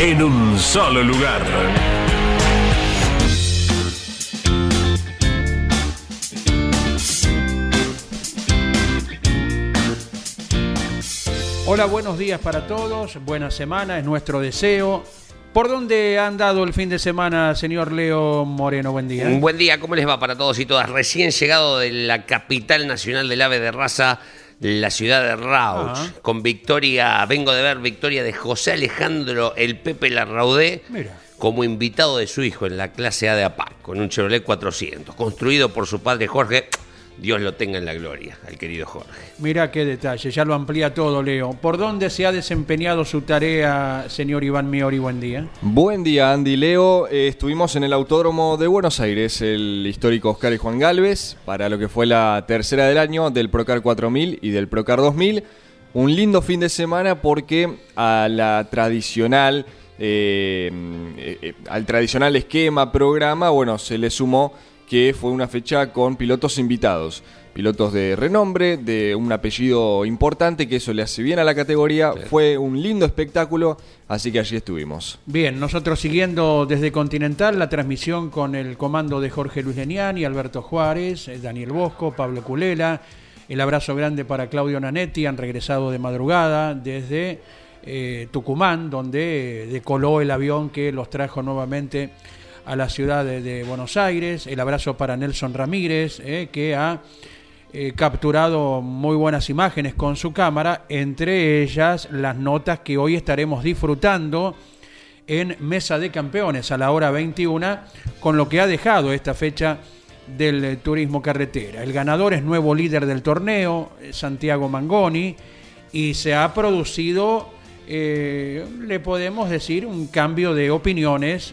en un solo lugar. Hola, buenos días para todos, buena semana, es nuestro deseo. ¿Por dónde han dado el fin de semana, señor Leo Moreno? Buen día. Un buen día, ¿cómo les va para todos y todas? Recién llegado de la capital nacional del ave de raza, la ciudad de Rauch, Ajá. con victoria, vengo de ver victoria de José Alejandro El Pepe Larraudé Mira. como invitado de su hijo en la clase A de APAC, con un Chevrolet 400, construido por su padre Jorge. Dios lo tenga en la gloria, al querido Jorge. Mira qué detalle, ya lo amplía todo, Leo. ¿Por dónde se ha desempeñado su tarea, señor Iván Miori? Buen día. Buen día, Andy Leo. Eh, estuvimos en el Autódromo de Buenos Aires, el histórico Oscar y Juan Galvez, para lo que fue la tercera del año del Procar 4000 y del Procar 2000. Un lindo fin de semana porque a la tradicional, eh, eh, eh, al tradicional esquema, programa, bueno, se le sumó que fue una fecha con pilotos invitados. Pilotos de renombre, de un apellido importante, que eso le hace bien a la categoría. Fue un lindo espectáculo, así que allí estuvimos. Bien, nosotros siguiendo desde Continental la transmisión con el comando de Jorge Luis Leniani, Alberto Juárez, eh, Daniel Bosco, Pablo Culela. El abrazo grande para Claudio Nanetti, han regresado de madrugada desde eh, Tucumán, donde eh, decoló el avión que los trajo nuevamente a la ciudad de, Buenos Aires. El abrazo para Nelson Ramírez, eh, que ha eh, capturado muy buenas imágenes con su cámara, entre ellas las notas que hoy estaremos disfrutando en Mesa de Campeones a la hora 21, con lo que ha dejado esta fecha del eh, turismo carretera. El ganador es nuevo líder del torneo, Santiago Mangoni, y se ha producido, le podemos decir, un cambio de opiniones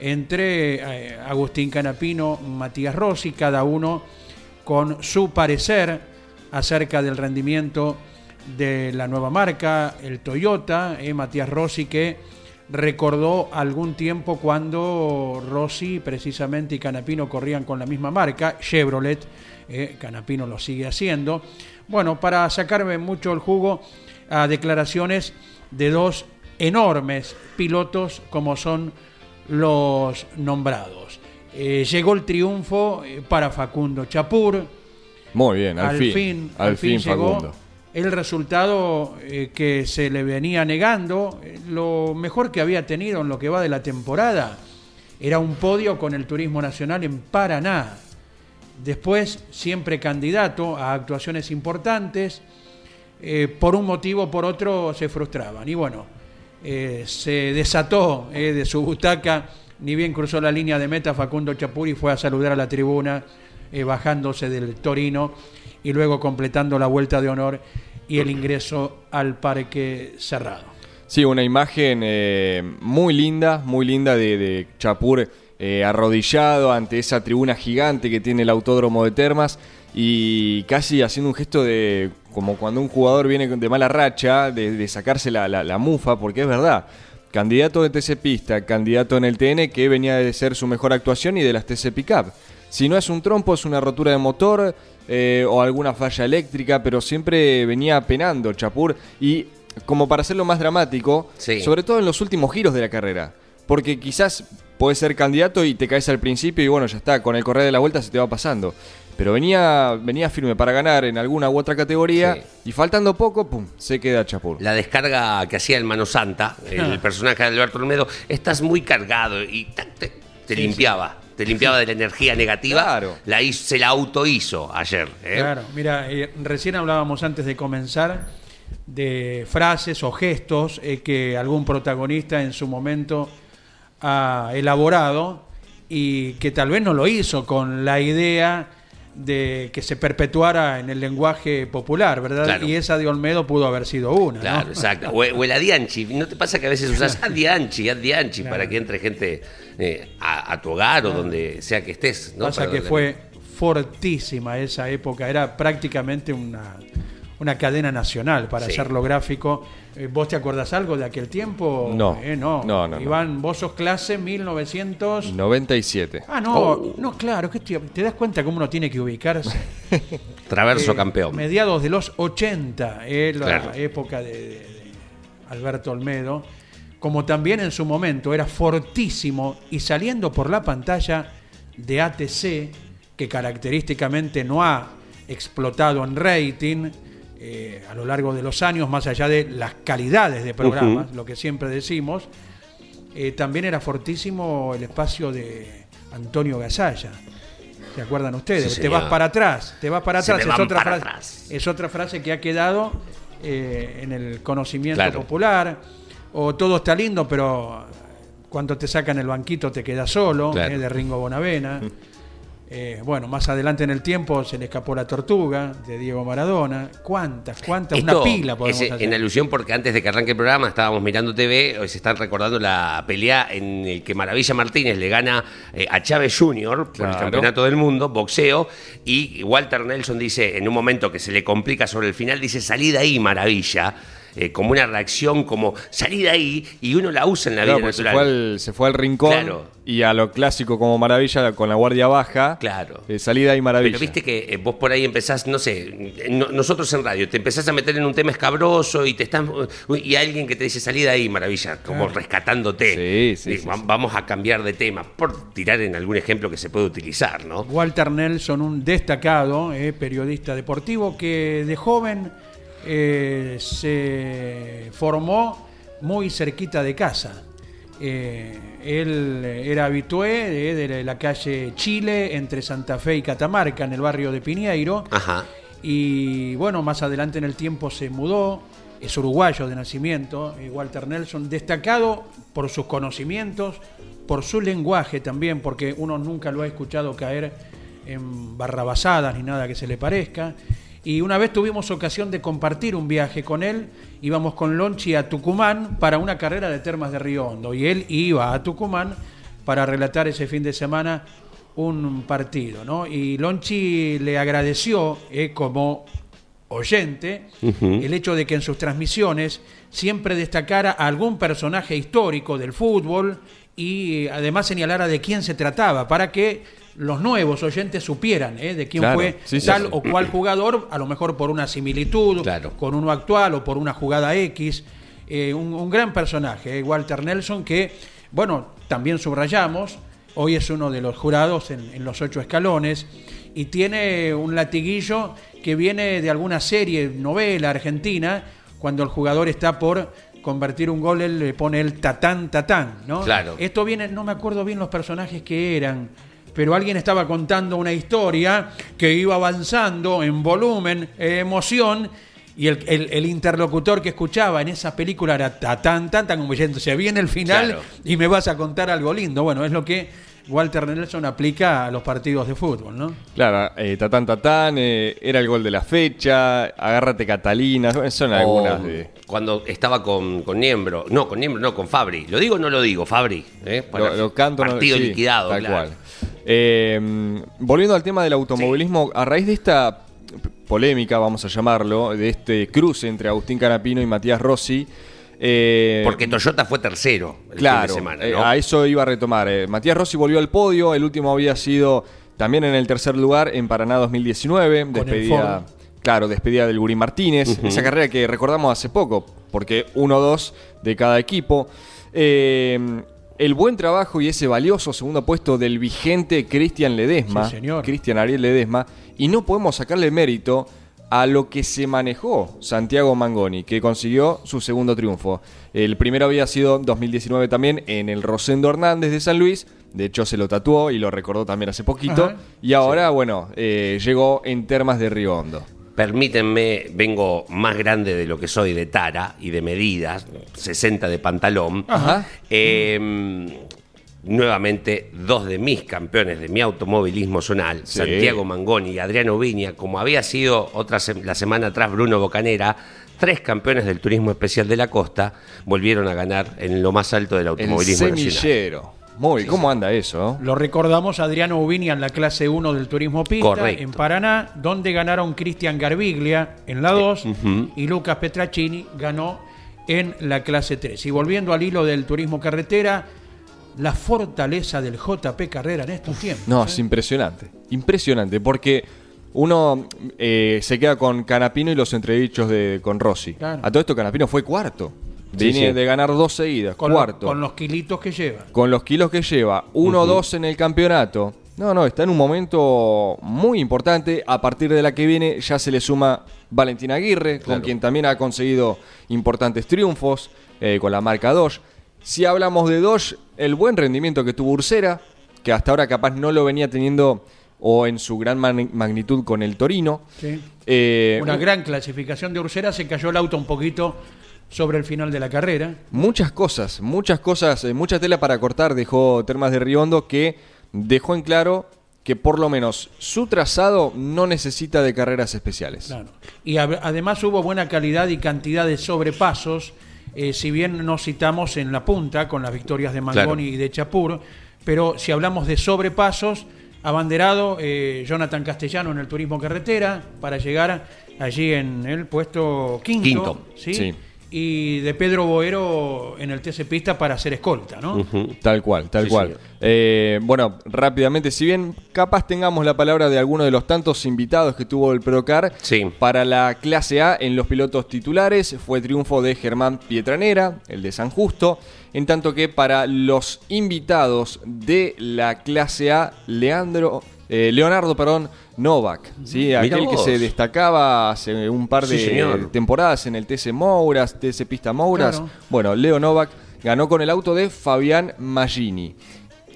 entre eh, Agustín Canapino, Matías Rossi, cada uno con su parecer acerca del rendimiento de la nueva marca, el Toyota, eh, Matías Rossi que recordó algún tiempo cuando Rossi precisamente y Canapino corrían con la misma marca, Chevrolet, eh, Canapino lo sigue haciendo. Bueno, para sacarme mucho el jugo a declaraciones de dos enormes pilotos como son los nombrados. Eh, llegó el triunfo eh, para Facundo Chapur, Muy bien, al, al fin, fin, al fin, llegó Facundo. el resultado eh, que se le venía negando. Lo mejor que había tenido en lo que va de la temporada era un podio con el Turismo Nacional en Paraná. Después, siempre candidato a actuaciones importantes, eh, por un motivo o por otro se frustraban. Y bueno, eh, se desató eh, de su butaca, ni bien cruzó la línea de meta, Facundo Chapuri fue a saludar a la tribuna, eh, bajándose del Torino y luego completando la vuelta de honor y el ingreso al parque cerrado. Sí, una imagen muy linda, muy linda de, de Chapur arrodillado ante esa tribuna gigante que tiene el autódromo de Termas y casi haciendo un gesto de como cuando un jugador viene de mala racha, de, de sacarse la, la- la mufa, porque es verdad. Candidato de TC Pista, candidato en el TN que venía de ser su mejor actuación y de las TC Pickup. Si no es un trompo, es una rotura de motor eh, o alguna falla eléctrica, pero siempre venía penando Chapur y como para hacerlo más dramático, Sí. sobre todo en los últimos giros de la carrera. Porque quizás puedes ser candidato y te caes al principio y bueno, ya está, con el correr de la vuelta se te va pasando. Pero venía, venía firme para ganar en alguna u otra categoría Sí. y faltando poco, pum, se queda Chapur. La descarga que hacía el Mano Santa, el personaje de Alberto Olmedo, estás muy cargado y te limpiaba. te limpiaba de la energía negativa, Claro. la hizo- se la auto hizo ayer. ¿eh? Claro, mira, eh, recién hablábamos antes de comenzar de frases o gestos eh, que algún protagonista en su momento ha elaborado y que tal vez no lo hizo con la idea de que se perpetuara en el lenguaje popular, ¿verdad? Claro. Y esa de Olmedo pudo haber sido una. ¿no? Claro, exacto. O, o el adianchi. ¿No te pasa que a veces usas adianchi, adianchi, para que entre gente eh, a, a tu hogar o donde sea que estés? ¿no? Pasa Para que fue fortísima esa época, era prácticamente una, una cadena nacional para Sí. hacerlo gráfico. Eh, ¿Vos te acordás algo de aquel tiempo? No. Eh, no. No, no, no. Iván, vos sos clase 1900... 97. Ah, no, no, claro, que te das cuenta cómo uno tiene que ubicarse. Traverso Eh, campeón. Mediados de los 80, eh, la Claro. época de, de- de Alberto Olmedo, como también en su momento era fortísimo y saliendo por la pantalla de ATC, que característicamente no ha explotado en rating eh, a lo largo de los años, más allá de las calidades de programas, lo que siempre decimos, eh, también era fortísimo el espacio de Antonio Gasalla. ¿Se acuerdan ustedes? Sí, te vas para atrás, te vas para atrás. Es otra, para frase, atrás. es otra frase que ha quedado eh, en el conocimiento Claro. popular. O todo está lindo, pero cuando te sacan el banquito te quedas solo, Claro. de Ringo Bonavena. Eh, bueno, más adelante en el tiempo se le escapó la tortuga de Diego Maradona. ¿Cuántas, cuántas? Esto Una pila podemos es hacer. en alusión porque antes de que arranque el programa estábamos mirando TV, hoy se están recordando la pelea en el que Maravilla Martínez le gana eh, a Chávez Jr. por el campeonato del mundo, boxeo, y Walter Nelson dice, en un momento que se le complica sobre el final, dice, salí de ahí, Maravilla. Eh, como una reacción, como salí de ahí, y uno la usa en la vida se natural. fue, al, se fue al rincón Claro. y a lo clásico como maravilla con la guardia baja. Claro. eh, salida y maravilla. Pero viste que eh, vos por ahí empezás, no sé, eh, no- nosotros en radio, te empezás a meter en un tema escabroso y te están y alguien que te dice salí de ahí, maravilla, como rescatándote. Sí, sí, Y sí, va- sí. Vamos a cambiar de tema, por tirar en algún ejemplo que se puede utilizar, ¿no? Walter Nelson, un destacado eh, periodista deportivo que de joven eh, se formó muy cerquita de casa. Eh, él era habitué de la calle Chile entre Santa Fe y Catamarca, en el barrio de Piñeiro. Ajá. Y bueno, más adelante en el tiempo se mudó, es uruguayo de nacimiento, Walter Nelson, destacado por sus conocimientos, por su lenguaje también, porque uno nunca lo ha escuchado caer en barrabasadas ni nada que se le parezca. Y una vez tuvimos ocasión de compartir un viaje con él, íbamos con Lonchi a Tucumán para una carrera de termas de Río Hondo, y él iba a Tucumán para relatar ese fin de semana un partido, ¿no? Y Lonchi le agradeció eh, como oyente el hecho de que en sus transmisiones siempre destacara a algún personaje histórico del fútbol y eh, además señalara de quién se trataba para que los nuevos oyentes supieran eh, de quién Claro, fue sí, tal sí. o cual jugador, a lo mejor por una similitud Claro. con uno actual o por una jugada X. Eh, un, un gran personaje, eh, Walter Nelson, que, bueno, también subrayamos, hoy es uno de los jurados en, en los ocho escalones y tiene un latiguillo que viene de alguna serie, novela argentina, cuando el jugador está por convertir un gol, él le pone el tatán, tatán, ¿no? Claro. Esto viene, no me acuerdo bien los personajes que eran, pero alguien estaba contando una historia que iba avanzando en volumen, eh, emoción, y el, el- el interlocutor que escuchaba en esa película era tatán, tatán, como diciendo, se viene el final Claro. y me vas a contar algo lindo. Bueno, es lo que Walter Nelson aplica a los partidos de fútbol, ¿no? Claro, eh, Tatán Tatán, eh, era el gol de la fecha, agárrate Catalina, son algunas de... Cuando estaba con, con Niembro, no, con Niembro, no, con Fabri. ¿Lo digo o no lo digo, Fabri? ¿Eh? Para- Lo, lo canto, no- Partido sí, liquidado, tal claro. cual. Eh, volviendo al tema del automovilismo, a raíz de esta polémica, vamos a llamarlo, de este cruce entre Agustín Canapino y Matías Rossi, eh, Porque Toyota fue tercero el Claro, fin de semana, eh, ¿no? a eso iba a retomar. eh. Matías Rossi volvió al podio, el último había sido también en el tercer lugar en Paraná 2019, el despedida, Ford. claro, despedida del Gurí Martínez, esa carrera que recordamos hace poco, porque uno o dos de cada equipo. Eh, el buen trabajo y ese valioso segundo puesto del vigente Cristian Ledesma, Sí. Cristian Ariel Ledesma, y no podemos sacarle mérito a lo que se manejó Santiago Mangoni, que consiguió su segundo triunfo. El primero había sido 2019 también en el Rosendo Hernández de San Luis, De hecho, se lo tatuó y lo recordó también hace poquito. Ajá. Y ahora, bueno, eh, llegó en Termas de Río Hondo. Permítanme, vengo más grande de lo que soy de tara y de medidas, 60 de pantalón. Ajá. Eh, nuevamente, dos de mis campeones de mi automovilismo zonal, Sí. Santiago Mangoni y Adriano Viña, como había sido otra se- la semana atrás Bruno Bocanera, tres campeones del turismo especial de la costa, volvieron a ganar en lo más alto del El automovilismo nacional. Muy. ¿Cómo anda eso? Lo recordamos Adriano Ubini en la clase 1 del Turismo Pista Correcto. en Paraná, donde ganaron Cristian Garbiglia en la 2 y Lucas Petracini ganó en la clase 3. Y volviendo al hilo del turismo carretera, la fortaleza del JP Carrera en estos tiempos. No, ¿eh? es impresionante. Impresionante, porque uno eh, se queda con Canapino y los entredichos de, con Rossi. Claro. A todo esto Canapino fue cuarto. Viene sí. de ganar dos seguidas, con, lo- cuarto. con los kilitos que lleva. con los kilos que lleva, 1-2 en el campeonato. No, no, está en un momento muy importante. A partir de la que viene ya se le suma Valentín Aguirre, con quien también ha conseguido importantes triunfos eh, con la marca Dodge. Si hablamos de Dodge, el buen rendimiento que tuvo Ursera, que hasta ahora capaz no lo venía teniendo o en su gran magnitud con el Torino. ¿sí? Eh, Una gran clasificación de Ursera, se cayó el auto un poquito sobre el final de la carrera. Muchas cosas, muchas cosas, eh, mucha tela para cortar dejó Termas de Riondo que dejó en claro que por lo menos su trazado no necesita de carreras especiales. Claro. Y además hubo buena calidad y cantidad de sobrepasos, eh, si bien nos citamos en la punta con las victorias de Mangoni Claro. y de Chapur, pero si hablamos de sobrepasos, abanderado eh, Jonathan Castellano en el turismo carretera para llegar allí en el puesto quinto, Quinto. ¿sí? Sí. Y de Pedro Boero en el TC Pista para hacer escolta, ¿no? Tal cual, tal Sí, cual. Eh, bueno, rápidamente, si bien capaz tengamos la palabra de alguno de los tantos invitados que tuvo el Procar, Sí. para la clase A en los pilotos titulares fue triunfo de Germán Pietranera, el de San Justo, en tanto que para los invitados de la clase A, Leandro, eh, Leonardo perdón, Novak, ¿sí? Aquel que se destacaba hace un par de Sí, temporadas en el TC Mouras, TC Pista Mouras. Claro. Bueno, Leo Novak ganó con el auto de Fabián Maggini.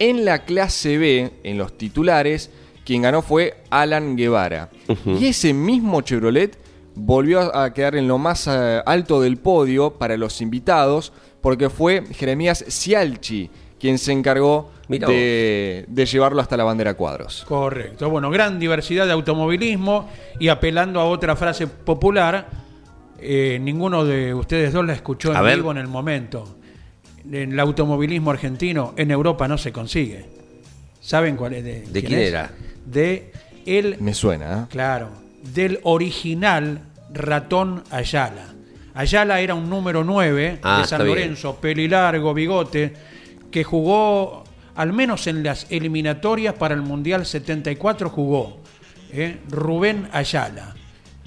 En la clase B, en los titulares, quien ganó fue Alan Guevara. Y ese mismo Chevrolet volvió a quedar en lo más eh, alto del podio para los invitados, porque fue Jeremías Cialchi quien se encargó de, de llevarlo hasta la bandera cuadros. Correcto. Bueno, gran diversidad de automovilismo y apelando a otra frase popular, eh, ninguno de ustedes dos la escuchó en ver. vivo en el momento. El automovilismo argentino en Europa no se consigue. ¿Saben cuál es? ¿De, ¿De quién es? era? De el, Me suena, ¿eh? claro, del original Ratón Ayala. Ayala era un número 9 Ah, de está San bien. Lorenzo, pelilargo, bigote, que jugó, al menos en las eliminatorias para el Mundial 74, jugó ¿eh? Rubén Ayala,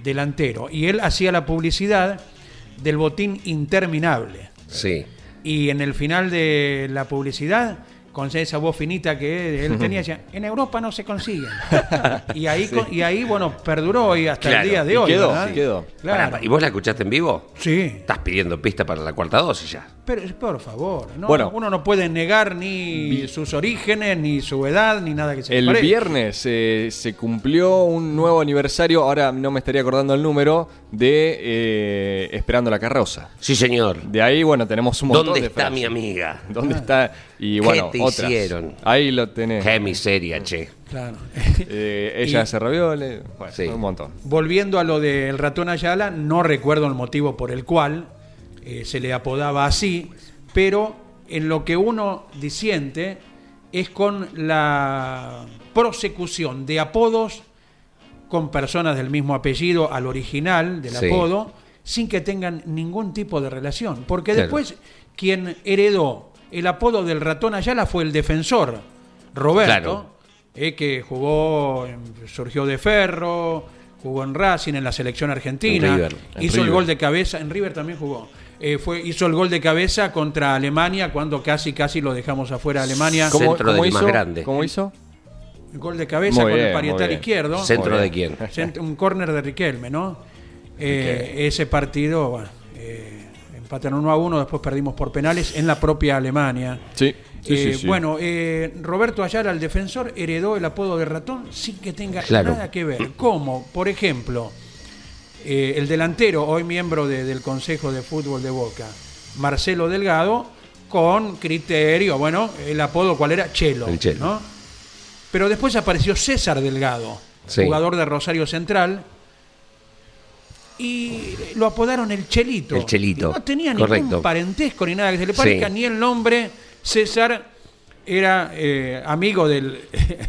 delantero. Y él hacía la publicidad del botín interminable. Sí. Y en el final de la publicidad, con esa voz finita que él tenía, decía, en Europa no se consiguen. y, ahí, con- y ahí, bueno, perduró y hasta Claro, el día de y hoy. quedó, quedó. Claro. ¿Y vos la escuchaste en vivo? Sí. Estás pidiendo pista para la cuarta dosis ya. Pero por favor, no, Bueno. uno no puede negar ni sus orígenes, ni su edad, ni nada que se El parezca. viernes eh, se cumplió un nuevo aniversario, ahora no me estaría acordando el número, de eh, Esperando la carroza. Sí, señor. De ahí, bueno, tenemos un montón ¿Dónde de está frases. mi amiga? ¿Dónde está? Y bueno, te otras. hicieron? Ahí lo tenés. Qué miseria, che. Claro. Eh, ella Y- hace ravioles, bueno, Sí. un montón. Volviendo a lo del ratón Ayala, no recuerdo el motivo por el cual eh, se le apodaba así, pero en lo que uno disiente es con la prosecución de apodos con personas del mismo apellido al original del Sí. apodo, sin que tengan ningún tipo de relación. Porque Claro. después quien heredó el apodo del ratón Ayala fue el defensor, Roberto, Claro. eh, que jugó, en- surgió de Ferro, jugó en Racing, en la selección argentina, En River. En hizo el gol de cabeza, en River también jugó. Eh, fue, hizo el gol de cabeza contra Alemania cuando casi casi lo dejamos afuera a Alemania. ¿Cómo? Centro más hizo? grande. ¿Cómo hizo? El gol de cabeza Muy con bien, el parietal izquierdo. ¿Centro de quién? Cent- un córner de Riquelme, ¿no? Eh, ese partido, bueno, eh, empataron 1 a 1, después perdimos por penales en la propia Alemania. Sí, sí, Eh, sí, sí. Bueno, eh, Roberto Ayala, el defensor, heredó el apodo de ratón sin que tenga Claro. nada que ver. Como, por ejemplo, eh, el delantero, hoy miembro de- del Consejo de Fútbol de Boca, Marcelo Delgado, con criterio, bueno, el apodo cuál era, Chelo. El Chelo. ¿no? Pero después apareció César Delgado, Sí. jugador de Rosario Central, y lo apodaron el Chelito. El Chelito, No tenía correcto. ningún parentesco ni nada que se le Sí. parezca, ni el nombre. César era eh, amigo del,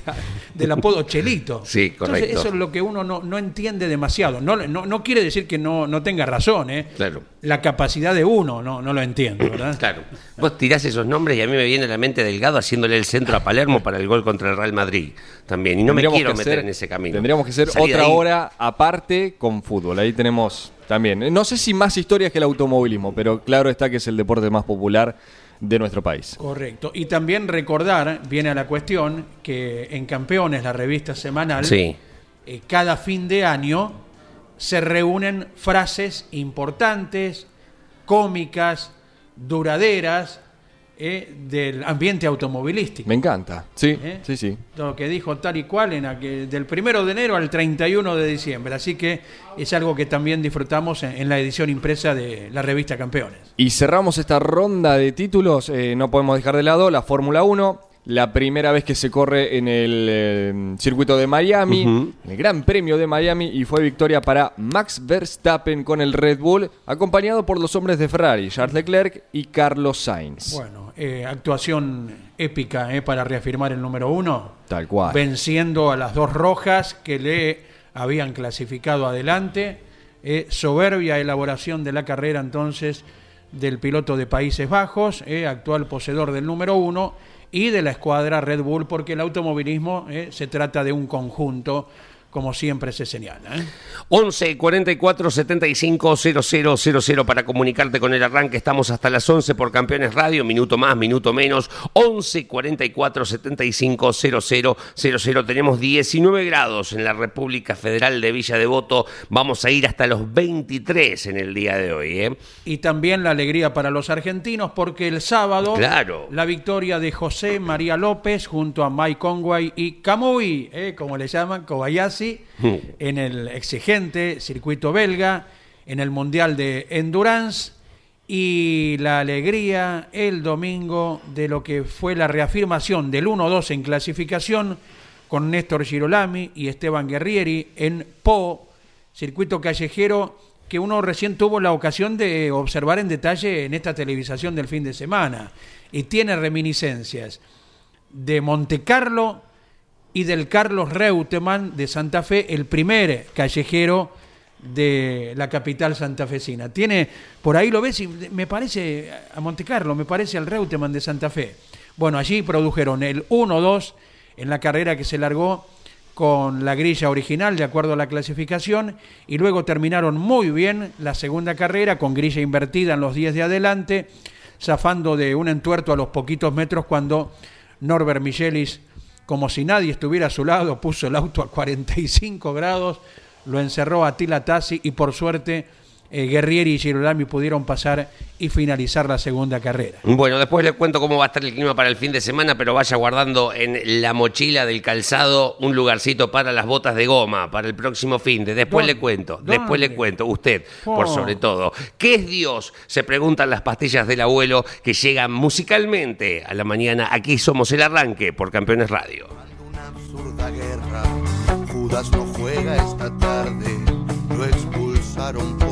del apodo Chelito. Sí, Entonces, correcto. eso es lo que uno no, no entiende demasiado. No, no, no quiere decir que no, no tenga razón, ¿eh? Claro. La capacidad de uno no, no lo entiendo, ¿verdad? Claro. Vos tirás esos nombres y a mí me viene a la mente Delgado haciéndole el centro a Palermo para el gol contra el Real Madrid. También. Y no me quiero meter hacer- en ese camino. Tendríamos que hacer Salí de otra hora aparte con fútbol. Ahí tenemos también. No sé si más historias que el automovilismo, pero claro está que es el deporte más popular de nuestro país. Correcto. Y también recordar, viene a la cuestión, que en Campeones, la revista semanal, Sí. eh, cada fin de año se reúnen frases importantes, cómicas, duraderas, eh, del ambiente automovilístico. Me encanta. Sí, ¿Eh? sí, sí. Lo que dijo tal y cual en aquel- del primero de enero al 31 de diciembre. Así que es algo que también disfrutamos en, en la edición impresa de la revista Campeones. Y cerramos esta ronda de títulos. eh, no podemos dejar de lado la Fórmula 1. La primera vez que se corre en el eh, circuito de Miami, en el Gran Premio de Miami, y fue victoria para Max Verstappen con el Red Bull, acompañado por los hombres de Ferrari, Charles Leclerc y Carlos Sainz. Bueno, eh, actuación épica eh, para reafirmar el número uno. Tal cual. Venciendo a las dos rojas que le habían clasificado adelante. Eh, soberbia elaboración de la carrera entonces del piloto de Países Bajos, eh, actual poseedor del número uno, y de la escuadra Red Bull, porque el automovilismo eh, se trata de un conjunto, como siempre se señala. eh. 11 44 75 0000 para comunicarte con el arranque. Estamos hasta las 11 por Campeones Radio, minuto más, minuto menos. 11 44 75 0000. Tenemos 19 grados en la República Federal de Villa Devoto. Vamos a ir hasta los 23 en el día de hoy. ¿eh? Y también la alegría para los argentinos porque el sábado Claro. la victoria de José María López junto a Mike Conway y Kamui, eh, como le llaman, Kobayashi, Mm. en el exigente circuito belga, en el Mundial de Endurance y la alegría el domingo de lo que fue la reafirmación del 1-2 en clasificación con Néstor Girolami y Esteban Guerrieri en Po, circuito callejero que uno recién tuvo la ocasión de observar en detalle en esta televisación del fin de semana y tiene reminiscencias de Monte Carlo y del Carlos Reutemann de Santa Fe, el primer callejero de la capital santafesina. Tiene, por ahí lo ves y me parece a Monte Carlo, me parece al Reutemann de Santa Fe. Bueno, allí produjeron el 1-2 en la carrera que se largó con la grilla original de acuerdo a la clasificación y luego terminaron muy bien la segunda carrera con grilla invertida en los 10 de adelante, zafando de un entuerto a los poquitos metros cuando Norbert Michelis, como si nadie estuviera a su lado, puso el auto a 45 grados, lo encerró a Tila Tassi y por suerte eh, Guerrieri y Girolami pudieron pasar y finalizar la segunda carrera. Bueno, después les cuento cómo va a estar el clima para el fin de semana, pero vaya guardando en la mochila del calzado un lugarcito para las botas de goma para el próximo fin de. Después ¿Dónde? le cuento, ¿Dónde? después le cuento, usted, por sobre todo. ¿Qué es Dios? Se preguntan las pastillas del abuelo que llegan musicalmente a la mañana. Aquí somos el arranque por Campeones Radio. una absurda guerra. Judas no juega esta tarde, lo expulsaron por.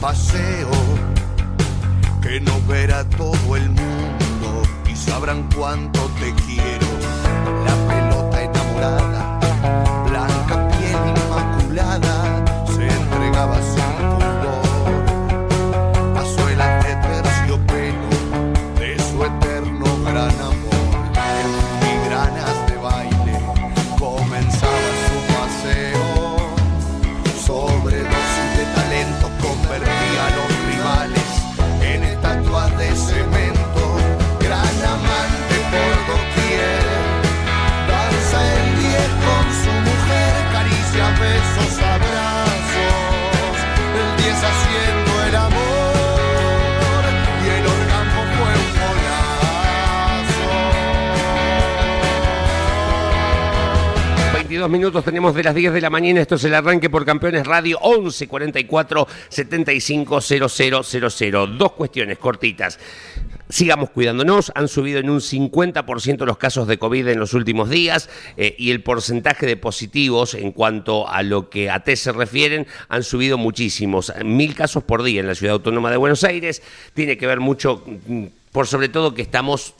paseo que no verá todo el mundo y sabrán cuánto te quiero. La pelota enamorada, 22 minutos tenemos de las 10 de la mañana. Esto es el arranque por Campeones Radio 11 44 75 0000. Dos cuestiones cortitas. Sigamos cuidándonos, han subido en un 50% los casos de COVID en los últimos días eh, y el porcentaje de positivos en cuanto a lo que a test se refieren han subido muchísimos, mil casos por día en la Ciudad Autónoma de Buenos Aires, tiene que ver mucho mm, por sobre todo que estamos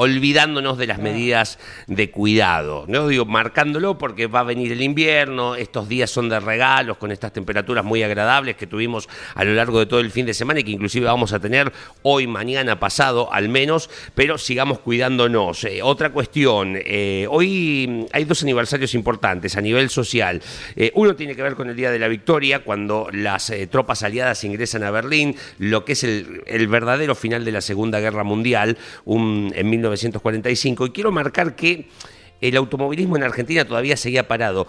olvidándonos de las medidas de cuidado, ¿no? Digo, marcándolo porque va a venir el invierno, estos días son de regalos con estas temperaturas muy agradables que tuvimos a lo largo de todo el fin de semana y que inclusive vamos a tener hoy, mañana, pasado, al menos, pero sigamos cuidándonos. Eh, otra cuestión, eh, hoy hay dos aniversarios importantes a nivel social. Eh, uno tiene que ver con el Día de la Victoria, cuando las tropas aliadas ingresan a Berlín, lo que es el, el verdadero final de la Segunda Guerra Mundial, un, en 1945. Y quiero marcar que el automovilismo en Argentina todavía seguía parado.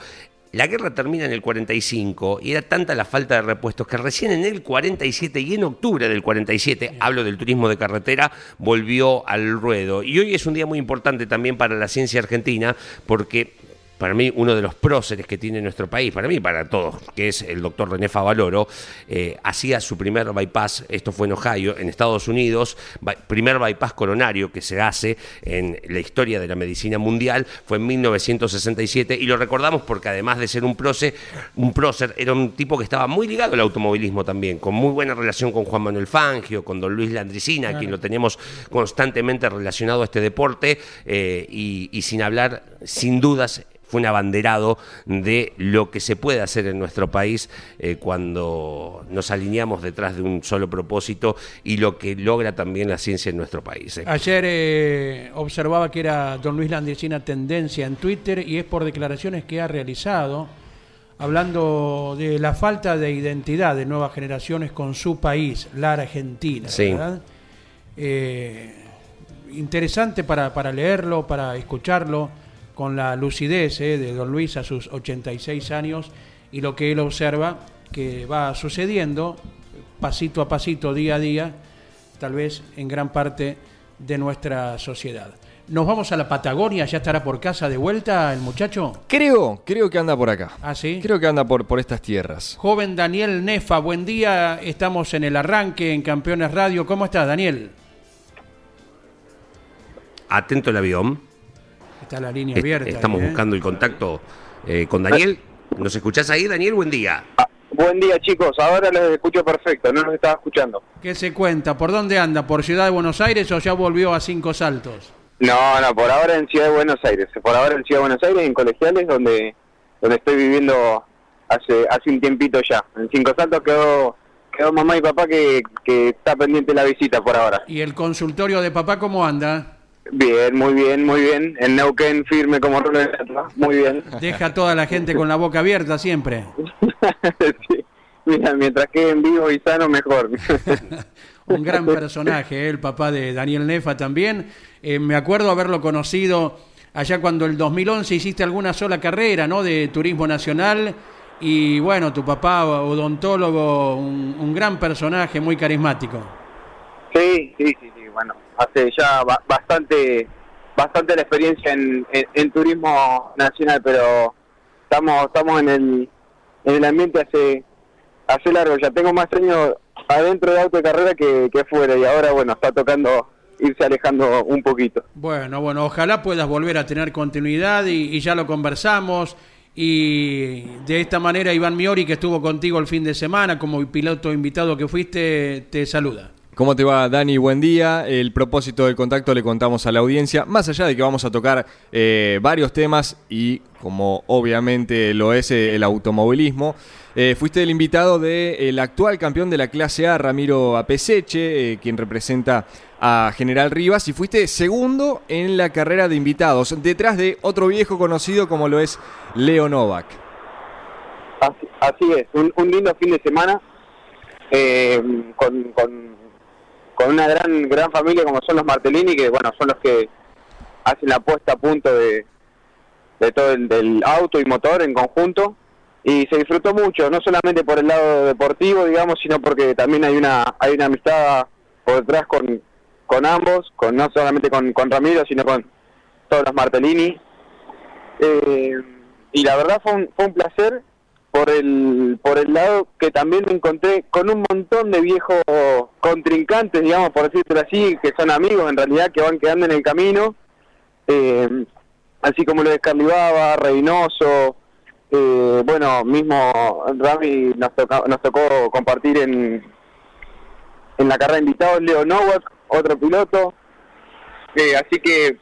La guerra termina en el 45 y era tanta la falta de repuestos que recién en el 47 y en octubre del 47, hablo del turismo de carretera, volvió al ruedo. Y hoy es un día muy importante también para la ciencia argentina porque para mí uno de los próceres que tiene nuestro país, para mí y para todos, que es el doctor René Favaloro, eh, hacía su primer bypass, esto fue en Ohio, en Estados Unidos, primer bypass coronario que se hace en la historia de la medicina mundial, fue en 1967 y lo recordamos porque además de ser un prócer, un prócer era un tipo que estaba muy ligado al automovilismo también, con muy buena relación con Juan Manuel Fangio, con don Luis Landricina, a quien lo tenemos constantemente relacionado a este deporte eh, y, y sin hablar, sin dudas, fue un abanderado de lo que se puede hacer en nuestro país eh, cuando nos alineamos detrás de un solo propósito y lo que logra también la ciencia en nuestro país. eh. Ayer eh, observaba que era don Luis Landricina tendencia en Twitter y es por declaraciones que ha realizado hablando de la falta de identidad de nuevas generaciones con su país, la Argentina. Sí. ¿verdad? Eh, interesante para, para leerlo, para escucharlo, con la lucidez eh, de don Luis a sus 86 años y lo que él observa que va sucediendo pasito a pasito, día a día, tal vez en gran parte de nuestra sociedad. Nos vamos a la Patagonia, ya estará por casa de vuelta el muchacho. Creo, creo que anda por acá. Ah, sí. Creo que anda por, por estas tierras. Joven Daniel Nefa, buen día. Estamos en el arranque en Campeones Radio. ¿Cómo estás, Daniel? Atento el avión. Está la línea abierta. Estamos ahí, ¿eh? buscando el contacto eh, con Daniel. ¿Nos escuchás ahí, Daniel? Buen día. Ah, buen día chicos, ahora les escucho perfecto, no los estaba escuchando. ¿Qué se cuenta? ¿Por dónde anda? ¿Por Ciudad de Buenos Aires o ya volvió a cinco saltos? No, no, por ahora en Ciudad de Buenos Aires, por ahora en Ciudad de Buenos Aires, en Colegiales, donde donde estoy viviendo hace hace un tiempito ya. En Cinco Saltos quedó quedó mamá y papá que, que está pendiente la visita por ahora. ¿Y el consultorio de papá cómo anda? Bien, muy bien, muy bien. En Neuquén firme como letra, muy bien. Deja a toda la gente con la boca abierta siempre. Sí. Mira, mientras quede en vivo y sano, mejor. Un gran personaje, ¿eh? el papá de Daniel Nefa también. Eh, me acuerdo haberlo conocido allá cuando el 2011 hiciste alguna sola carrera, ¿no? De turismo nacional. Y bueno, tu papá, odontólogo, un, un gran personaje, muy carismático. Sí, sí, sí, hace ya ba- bastante bastante la experiencia en, en, en turismo nacional, pero estamos estamos en el, en el ambiente hace hace largo, ya tengo más años adentro de auto de carrera que, que fuera y ahora bueno, está tocando irse alejando un poquito. Bueno, bueno, ojalá puedas volver a tener continuidad y, y ya lo conversamos Y de esta manera Iván Miori, que estuvo contigo el fin de semana como piloto invitado que fuiste, te saluda. ¿Cómo te va, Dani? Buen día. El propósito del contacto le contamos a la audiencia, más allá de que vamos a tocar eh, varios temas y como obviamente lo es eh, el automovilismo, eh, fuiste el invitado del actual campeón de la clase A, Ramiro Apeseche, quien representa a General Rivas, y fuiste segundo en la carrera de invitados, detrás de otro viejo conocido como lo es Leo Novak. Así, es, un, lindo fin de semana con con una gran gran familia como son los Martellini, que bueno, son los que hacen la puesta a punto de, de todo el del auto y motor en conjunto y se disfrutó mucho, no solamente por el lado deportivo, digamos, sino porque también hay una hay una amistad por detrás con, con ambos, con no solamente con, con Ramiro, sino con todos los Martellini. Eh, y la verdad fue un, fue un placer por el por el lado que también me encontré con un montón de viejos contrincantes, digamos, por decirlo así, que son amigos en realidad, que van quedando en el camino, eh, así como lo de Reynoso, eh, bueno, mismo Rami nos, nos tocó compartir en, en la carrera de invitados, Leo Nowak, otro piloto, eh, así que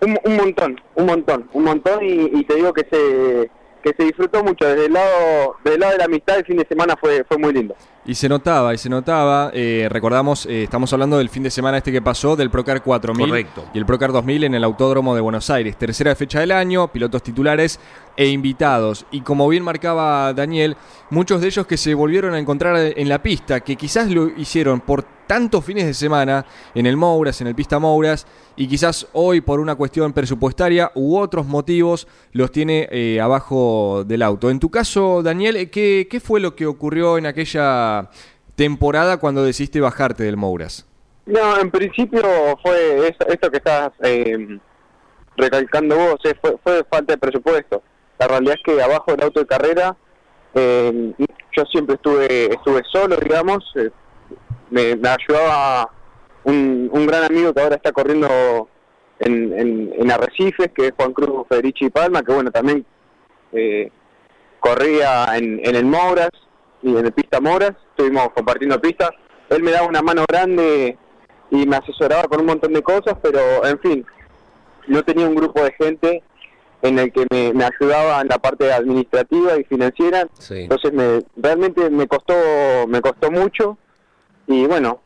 un, un montón, un montón, un montón y te digo que se que se disfrutó mucho. Desde el lado, del lado de la amistad, el fin de semana fue, fue muy lindo. Y se notaba, y se notaba, eh, recordamos, eh, estamos hablando del fin de semana este que pasó, del Procar 4000 Correcto. y el Procar 2000 en el Autódromo de Buenos Aires. Tercera fecha del año, pilotos titulares e invitados. Y como bien marcaba Daniel, muchos de ellos que se volvieron a encontrar en la pista, que quizás lo hicieron por tantos fines de semana en el Mouras, en el Pista Mouras, y quizás hoy por una cuestión presupuestaria u otros motivos los tiene eh, abajo del auto. En tu caso, Daniel, ¿qué, ¿qué fue lo que ocurrió en aquella temporada cuando decidiste bajarte del Mouras? No, en principio fue esto, que estás eh, recalcando vos, eh, fue, fue falta de presupuesto. La realidad es que abajo del auto de carrera eh, yo siempre estuve estuve solo, digamos. Eh, me, ayudaba un, un, gran amigo que ahora está corriendo en, en, Arrecifes, que es Juan Cruz Federici Palma, que bueno, también eh, corría en, en el Moras y en el Pista Moras. Estuvimos compartiendo pistas. Él me daba una mano grande y me asesoraba con un montón de cosas, pero en fin, no tenía un grupo de gente en el que me, ayudaba en la parte administrativa y financiera. Entonces me, realmente me costó, me costó mucho y bueno,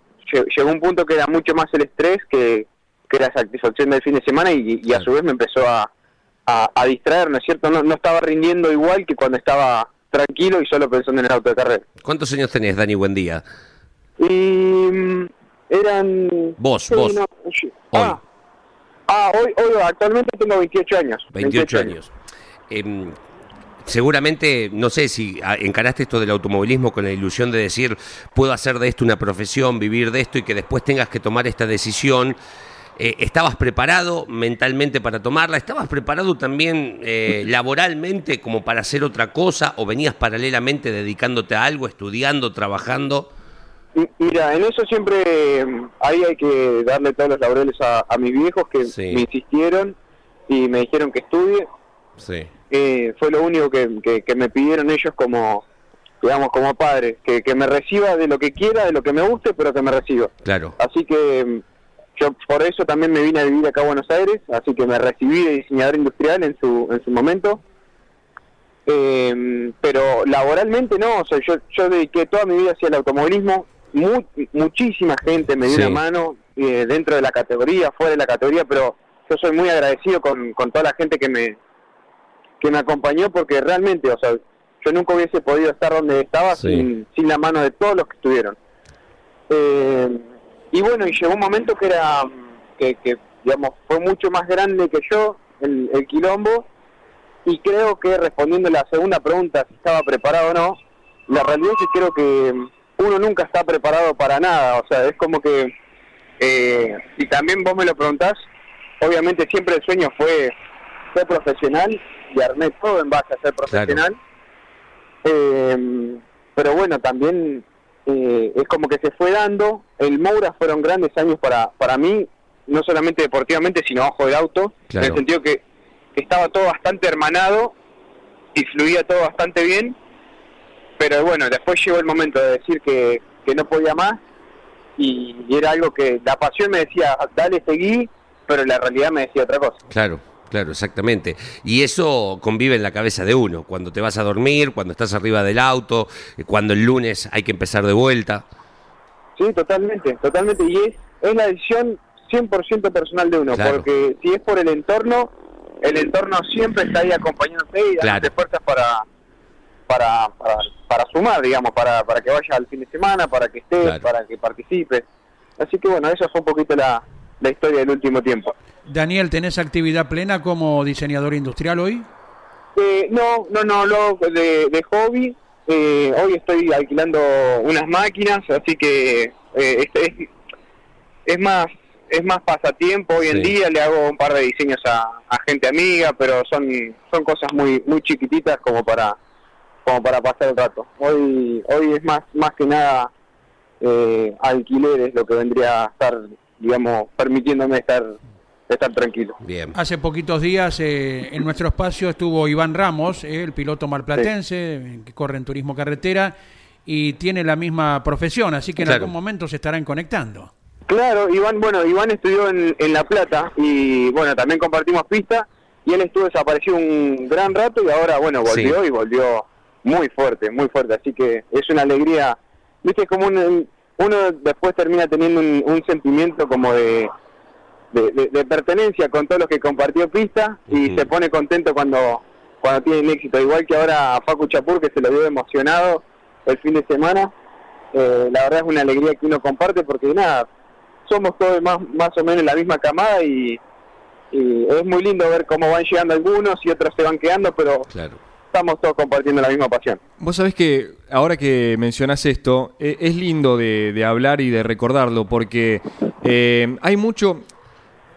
llegó un punto que era mucho más el estrés que, que la satisfacción del fin de semana y, a su vez me empezó a, a, distraer, ¿no es cierto? No, no estaba rindiendo igual que cuando estaba tranquilo y solo pensando en el auto de carrera. ¿Cuántos años tenés, Dani? Buen día. Y mm, eran... Vos, vos. Ah, Ah, hoy, hoy actualmente tengo 28 años. 28, años. Em, seguramente, no sé si encaraste esto del automovilismo con la ilusión de decir, puedo hacer de esto una profesión, vivir de esto y que después tengas que tomar esta decisión. Eh, ¿Estabas preparado mentalmente para tomarla? ¿Estabas preparado también eh, laboralmente como para hacer otra cosa? ¿O venías paralelamente dedicándote a algo, estudiando, trabajando? Mira, en eso siempre ahí hay que darle todos los laureles a, mis viejos que me insistieron y me dijeron que estudie. Sí. Eh, fue lo único que, me pidieron ellos como, digamos, como padre, que, me reciba de lo que quiera, de lo que me guste, pero que me reciba. Claro. Así que yo por eso también me vine a vivir acá a Buenos Aires, así que me recibí de diseñador industrial en su, en su momento. Eh, pero laboralmente no, o sea, yo, yo dediqué toda mi vida hacia el automovilismo, muchísima gente me dio una mano eh, dentro de la categoría, fuera de la categoría, pero yo soy muy agradecido con, con toda la gente que me que me acompañó porque realmente, o sea, yo nunca hubiese podido estar donde estaba sin, sin la mano de todos los que estuvieron. Eh, y bueno, y llegó un momento que era, que, que digamos, fue mucho más grande que yo el, el quilombo y creo que respondiendo a la segunda pregunta, si estaba preparado o no, la realidad es que creo que uno nunca está preparado para nada, o sea, es como que, eh, y también vos me lo preguntás, obviamente siempre el sueño fue ser profesional y armé todo en base a ser profesional, eh, pero bueno, también eh, es como que se fue dando, el Moura fueron grandes años para, para mí, no solamente deportivamente, sino ojo del auto, en el sentido que, que estaba todo bastante hermanado y fluía todo bastante bien, pero bueno, después llegó el momento de decir que, que no podía más y, y era algo que la pasión me decía, dale, seguí, pero la realidad me decía otra cosa. Claro, claro, exactamente. Y eso convive en la cabeza de uno, cuando te vas a dormir, cuando estás arriba del auto, eh, cuando el lunes hay que empezar de vuelta. Sí, totalmente, totalmente. Y es, es la decisión 100% personal de uno, Claro. porque si es por el entorno, el entorno siempre está ahí acompañándote y dándote Claro. fuerzas para, para, para, para sumar, digamos, para, para que vaya al fin de semana, para que estés, Claro. para que participes. Así que bueno, esa fue un poquito la, la historia del último tiempo. Daniel, ¿tenés actividad plena como diseñador industrial hoy? Eh, no, no, no, lo de, de hobby. eh, hoy estoy alquilando unas máquinas, así que eh, es, es, es más es más pasatiempo hoy en Sí. día. Le hago un par de diseños a, a gente amiga, pero son son cosas muy muy chiquititas como para como para pasar el rato. Hoy hoy es más más que nada eh, alquiler es lo que vendría a estar, digamos, permitiéndome estar estar tranquilo. Bien. Hace poquitos días eh, en nuestro espacio estuvo Iván Ramos, eh, el piloto marplatense eh, que corre en turismo carretera y tiene la misma profesión, así que en Claro. algún momento se estarán conectando. Claro, Iván, bueno, Iván estudió en, en La Plata y bueno, también compartimos pista y él estuvo desaparecido un gran rato y ahora, bueno, volvió Sí. y volvió muy fuerte, muy fuerte, así que es una alegría, viste, es como un, uno después termina teniendo un, un sentimiento como de, de, de- de pertenencia con todos los que compartió pista y se pone contento cuando, cuando tienen éxito, igual que ahora a Facu Chapur que se lo vio emocionado el fin de semana, eh, la verdad es una alegría que uno comparte porque nada, somos todos más, más o menos la misma camada y, y es muy lindo ver cómo van llegando algunos y otros se van quedando, pero Claro. estamos todos compartiendo la misma pasión. Vos sabés que ahora que mencionás esto, eh, es lindo de, de hablar y de recordarlo, porque eh, hay mucho...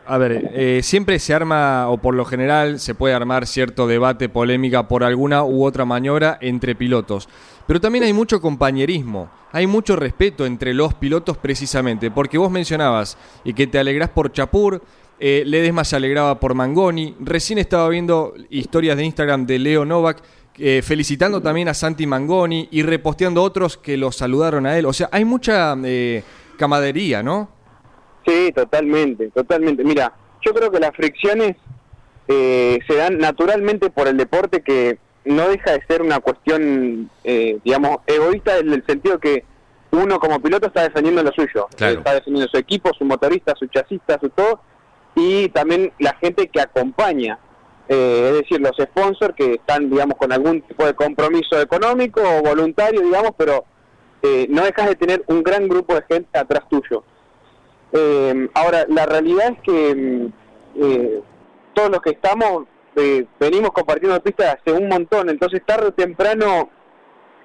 A ver, eh, siempre se arma, o por lo general se puede armar cierto debate, polémica por alguna u otra maniobra entre pilotos. Pero también hay mucho compañerismo, hay mucho respeto entre los pilotos precisamente, porque vos mencionabas y que te alegrás por Chapur, eh, Ledesma se alegraba por Mangoni, recién estaba viendo historias de Instagram de Leo Novak eh, felicitando también a Santi Mangoni y reposteando otros que lo saludaron a él. O sea, hay mucha eh, camadería, ¿no? Sí, totalmente, totalmente. Mira, yo creo que las fricciones eh, se dan naturalmente por el deporte que no deja de ser una cuestión, eh, digamos, egoísta en el sentido que uno como piloto está defendiendo lo suyo, Claro. está defendiendo su equipo, su motorista, su chasista, su todo, y también la gente que acompaña, eh, es decir, los sponsors que están, digamos, con algún tipo de compromiso económico o voluntario, digamos, pero eh, no dejas de tener un gran grupo de gente atrás tuyo. Eh, ahora, la realidad es que mm, eh, todos los que estamos eh, venimos compartiendo pistas hace un montón, entonces tarde o temprano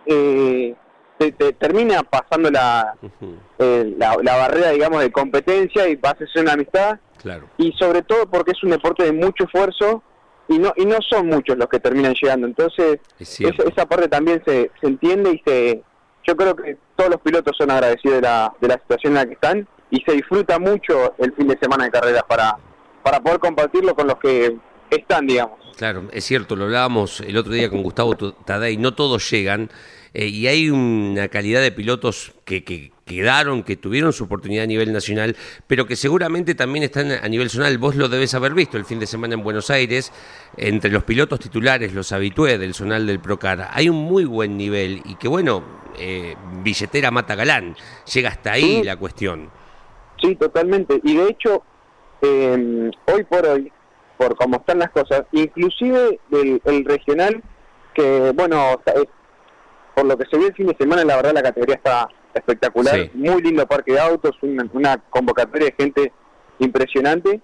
eh, te, te termina pasando la, la, la barrera, digamos, de competencia y pasa a ser una amistad. Claro. y sobre todo porque es un deporte de mucho esfuerzo y no y no son muchos los que terminan llegando. Entonces Es esa, esa parte también se, se entiende y se yo creo que todos los pilotos son agradecidos de la, de la situación en la que están y se disfruta mucho el fin de semana de carreras para para poder compartirlo con los que están digamos Claro, es cierto, lo hablábamos el otro día con Gustavo Tadei, no todos llegan eh, y hay una calidad de pilotos que, que quedaron, que tuvieron su oportunidad a nivel nacional, pero que seguramente también están a nivel zonal. Vos lo debes haber visto el fin de semana en Buenos Aires, entre los pilotos titulares, los habitués del zonal del Procar. Hay un muy buen nivel y que bueno, eh, billetera mata galán, llega hasta ahí la cuestión. Sí, totalmente. Y de hecho, eh, hoy por hoy, por cómo están las cosas, inclusive del el regional, que bueno, es- por lo que se vio el fin de semana, la verdad la categoría está espectacular, Sí. muy lindo parque de autos, una, una convocatoria de gente impresionante,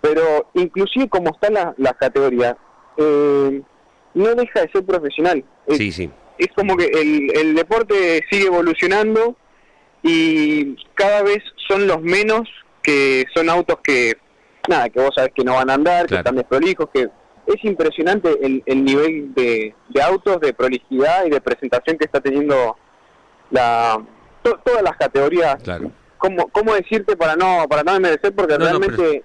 pero inclusive como está la, la categoría, eh, no deja de ser profesional. Es- Sí, sí. es como que el, el deporte sigue evolucionando y cada vez son los menos que son autos que nada que vos sabés que no van a andar que están desprolijos que es impresionante el, el nivel de, de autos de prolijidad y de presentación que está teniendo la to- todas las categorías. Claro. cómo cómo decirte para no para no merecer porque No, no, realmente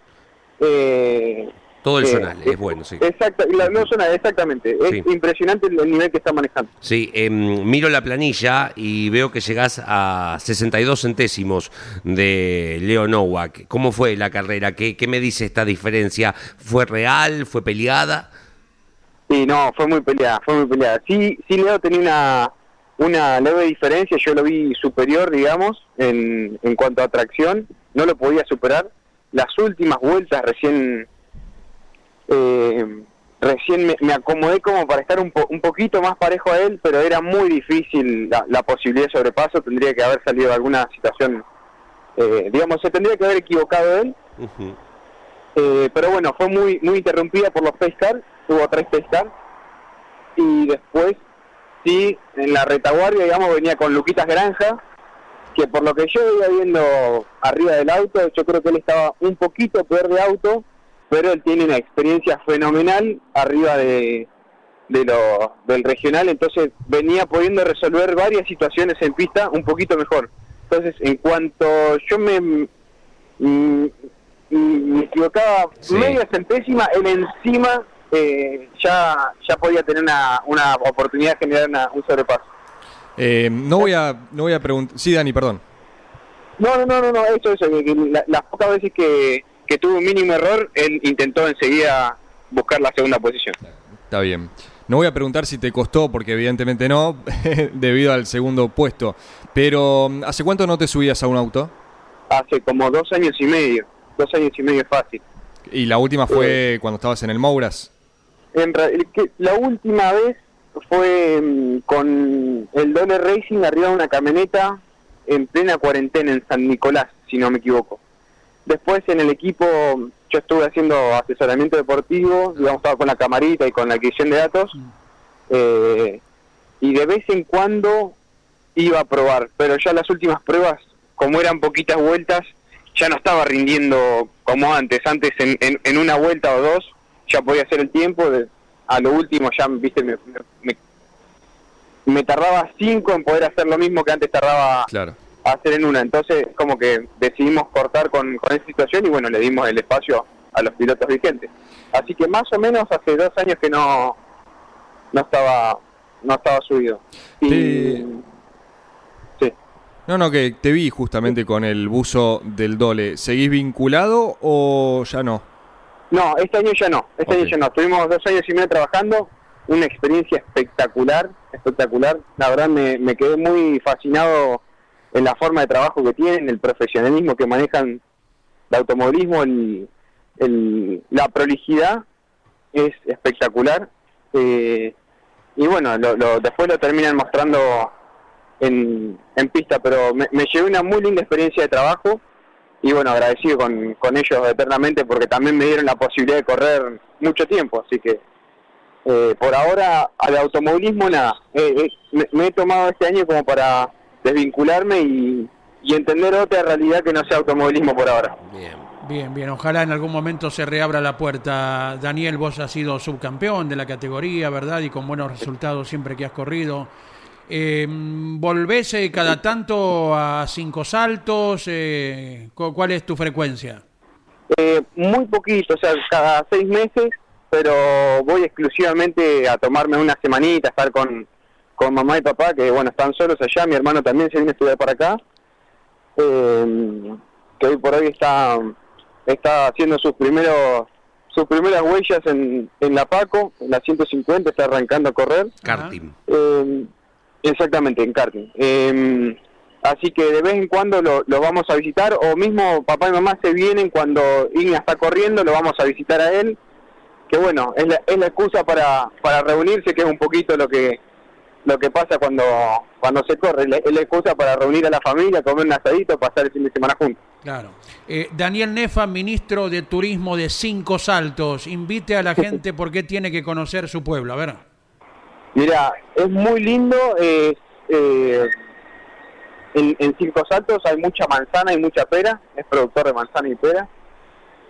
eh, Todo el Eh, zonal, es eh, bueno, sí. Exacto, la, no zona, exactamente. Es Sí. impresionante el, el nivel que está manejando. Sí, em, miro la planilla y veo que llegás a 62 centésimos de Leo Nowak. ¿Cómo fue la carrera? ¿Qué, qué me dice esta diferencia? ¿Fue real? ¿Fue peleada? Sí, no, fue muy peleada, fue muy peleada. Sí, sí Leo tenía una, una leve diferencia, yo lo vi superior, digamos, en, en cuanto a tracción, no lo podía superar. Las últimas vueltas recién eh, recién me, me acomodé como para estar un, po- un poquito más parejo a él, pero era muy difícil la, la posibilidad de sobrepaso, tendría que haber salido de alguna situación, eh, digamos, se tendría que haber equivocado él, eh, pero bueno, fue muy muy interrumpida por los pescar, tuvo tres pescar y después sí, en la retaguardia, digamos, venía con Luquitas Granja, que por lo que yo veía viendo arriba del auto, yo creo que él estaba un poquito peor de auto, pero él tiene una experiencia fenomenal arriba de, de lo, del regional, entonces venía pudiendo resolver varias situaciones en pista un poquito mejor. Entonces, en cuanto yo me, mm, mm, me equivocaba Sí. media centésima, él encima eh, ya, ya podía tener una, una oportunidad de generar una- un sobrepaso. Eh, no voy a, no voy a preguntar. Sí, Dani, perdón. No, no, no, no, eso, eso, que, que la- las pocas veces que, que tuvo un mínimo error, él intentó enseguida buscar la segunda posición. Está bien. No voy a preguntar si te costó, porque evidentemente no, debido al segundo puesto. Pero, ¿hace cuánto no te subías a un auto? Hace como dos años y medio, dos años y medio fácil. Y la última fue cuando estabas en el Mouras. En la última vez fue mm, con el Dole Racing arriba de una camioneta en plena cuarentena en San Nicolás, si no me equivoco. Después en el equipo yo estuve haciendo asesoramiento deportivo, digamos, estaba con la camarita y con la adquisición de datos, eh, y de vez en cuando iba a probar, pero ya las últimas pruebas, como eran poquitas vueltas, ya no estaba rindiendo como antes. Antes en, en, en una vuelta o dos ya podía hacer el tiempo, de- a lo último ya, viste, me, me, me- tardaba cinco en poder hacer lo mismo que antes tardaba Claro. Hacer en una. Entonces, como que decidimos cortar con, con esa situación y bueno, le dimos el espacio a los pilotos vigentes. Así que más o menos hace dos años que no no estaba no estaba subido. Y, Te- sí. No, no, que te vi justamente con el buzo del Dole. ¿Seguís vinculado o ya no? No, este año ya no, este año ya no. Estuvimos dos años y medio trabajando, una experiencia espectacular, espectacular. La verdad me, me quedé muy fascinado en la forma de trabajo que tienen, el profesionalismo que manejan de automovilismo, el, la prolijidad es espectacular. Eh, y bueno, lo, lo- después lo terminan mostrando en, en pista, pero me, me llevé una muy linda experiencia de trabajo y bueno, agradecido con, con ellos eternamente porque también me dieron la posibilidad de correr mucho tiempo, así que eh, por ahora al automovilismo nada, Eh, eh, me, me he tomado este año como para desvincularme y, y entender otra realidad que no sea automovilismo por ahora. Bien. Bien, bien. Ojalá en algún momento se reabra la puerta. Daniel, vos has sido subcampeón de la categoría, ¿verdad? Y con buenos resultados siempre que has corrido. Eh, ¿Volvés eh, cada tanto a cinco saltos? Eh, cu- ¿Cuál es tu frecuencia? Eh, muy poquito, o sea, cada seis meses, pero voy exclusivamente a tomarme una semanita, a estar con, con mamá y papá, que bueno, están solos allá, mi hermano también se viene a estudiar para acá, eh, que hoy por hoy está, está haciendo sus primeros sus primeras huellas en, en la Paco, en la 150, está arrancando a correr. Karting. Eh, exactamente, en karting. Eh, así que de vez en cuando lo, lo vamos a visitar, o mismo papá y mamá se vienen cuando Igna está corriendo, lo vamos a visitar a él. Que bueno, es la, es la excusa para, para reunirse, que es un poquito lo que lo que pasa cuando cuando se corre, es la, excusa para reunir a la familia, comer un asadito, pasar el fin de semana juntos. Claro. Eh, Daniel Nefa, ministro de Turismo de Cinco Saltos, invite a la gente por qué tiene que conocer su pueblo. A ver. Mira, es muy lindo. es, eh, en, en Cinco Saltos hay mucha manzana y mucha pera. Es productor de manzana y pera.